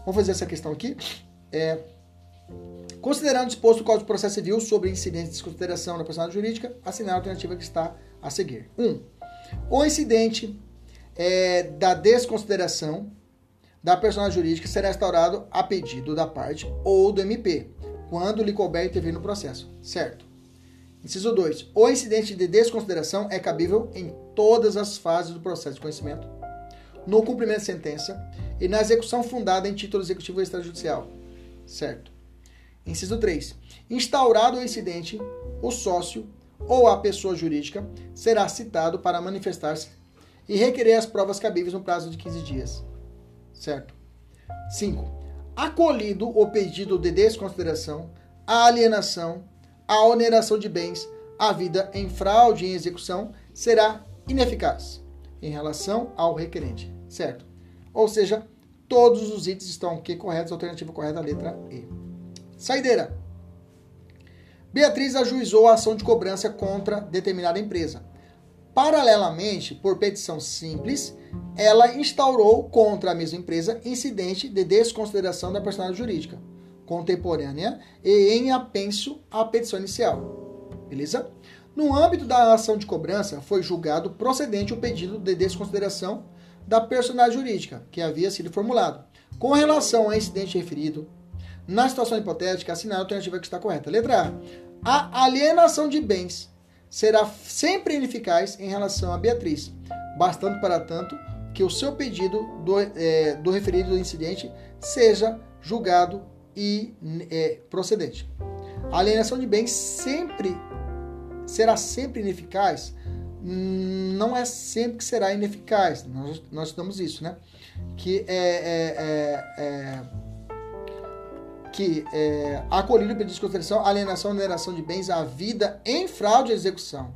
Vamos fazer essa questão aqui. É, considerando disposto o Código de Processo Civil sobre incidentes de desconsideração da personalidade jurídica, assinar a alternativa que está a seguir. 1. Um, o incidente é, da desconsideração da personagem jurídica será instaurado a pedido da parte ou do MP, quando lhe couber intervir no processo, certo? Inciso 2. O incidente de desconsideração é cabível em todas as fases do processo de conhecimento, no cumprimento de sentença e na execução fundada em título executivo extrajudicial, certo? Inciso 3. Instaurado o incidente, o sócio ou a pessoa jurídica será citado para manifestar-se e requerer as provas cabíveis no prazo de 15 dias. Certo? 5. Acolhido o pedido de desconsideração, a alienação, a oneração de bens, a vida em fraude em execução será ineficaz em relação ao requerente. Certo? Ou seja, todos os itens estão aqui corretos, alternativa correta, letra E. Saideira. Beatriz ajuizou a ação de cobrança contra determinada empresa. Paralelamente, por petição simples, ela instaurou contra a mesma empresa incidente de desconsideração da personalidade jurídica contemporânea e em apenso à petição inicial. Beleza? No âmbito da ação de cobrança, foi julgado procedente o pedido de desconsideração da personalidade jurídica que havia sido formulado. Com relação ao incidente referido, Na situação hipotética, assinar a alternativa que está correta. Letra A. A alienação de bens será sempre ineficaz em relação a Beatriz, bastando para tanto que o seu pedido do, é, do referido incidente seja julgado e é, procedente. A alienação de bens sempre será sempre ineficaz? Não é sempre que será ineficaz. Nós, nós estudamos isso, né? Que é, é, é, é que é, acolhido pela desconsideração, alienação, oneração de bens à vida em fraude de execução.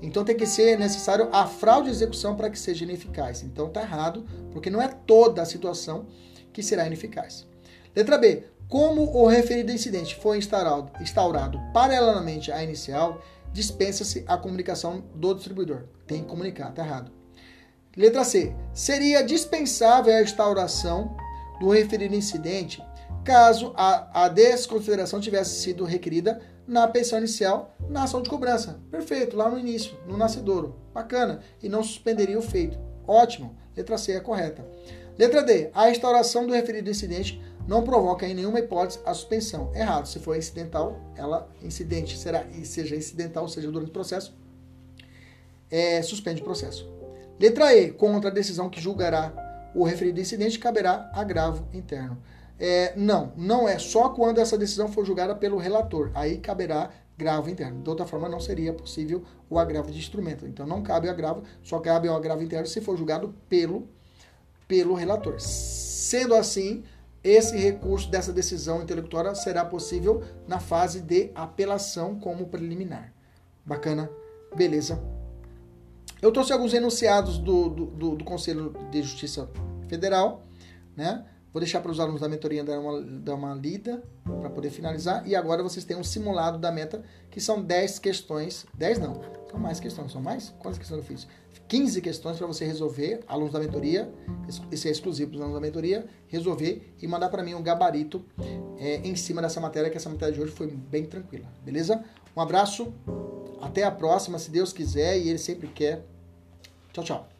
Então tem que ser necessário a fraude de execução para que seja ineficaz. Então tá errado, porque não é toda a situação que será ineficaz. Letra B. Como o referido incidente foi instaurado, instaurado paralelamente à inicial, dispensa-se a comunicação do distribuidor. Tem que comunicar, tá errado. Letra C. Seria dispensável a instauração do referido incidente caso a, a desconsideração tivesse sido requerida na pensão inicial na ação de cobrança. Perfeito, lá no início, no nascedouro. Bacana. E não suspenderia o feito. Ótimo. Letra C é correta. Letra D. A instauração do referido incidente não provoca em nenhuma hipótese a suspensão. Errado. Se for incidental, ela incidente será seja incidental, seja durante o processo, é, suspende o processo. Letra E. Contra a decisão que julgará o referido incidente, caberá agravo interno. É, não, não é só quando essa decisão for julgada pelo relator. Aí caberá gravo interno. De outra forma, não seria possível o agravo de instrumento. Então, não cabe o agravo, só cabe o agravo interno se for julgado pelo, pelo relator. Sendo assim, esse recurso dessa decisão intelectual será possível na fase de apelação como preliminar. Bacana? Beleza. Eu trouxe alguns enunciados do, do, do, do Conselho de Justiça Federal, né? Vou deixar para os alunos da mentoria dar uma, dar uma lida para poder finalizar. E agora vocês têm um simulado da meta, que são 10 questões. 10 não, são mais questões. São mais? Quantas questões eu fiz? 15 questões para você resolver, alunos da mentoria. Esse é exclusivo para os alunos da mentoria. Resolver e mandar para mim um gabarito é, em cima dessa matéria, que essa matéria de hoje foi bem tranquila. Beleza? Um abraço. Até a próxima, se Deus quiser e Ele sempre quer. Tchau, tchau.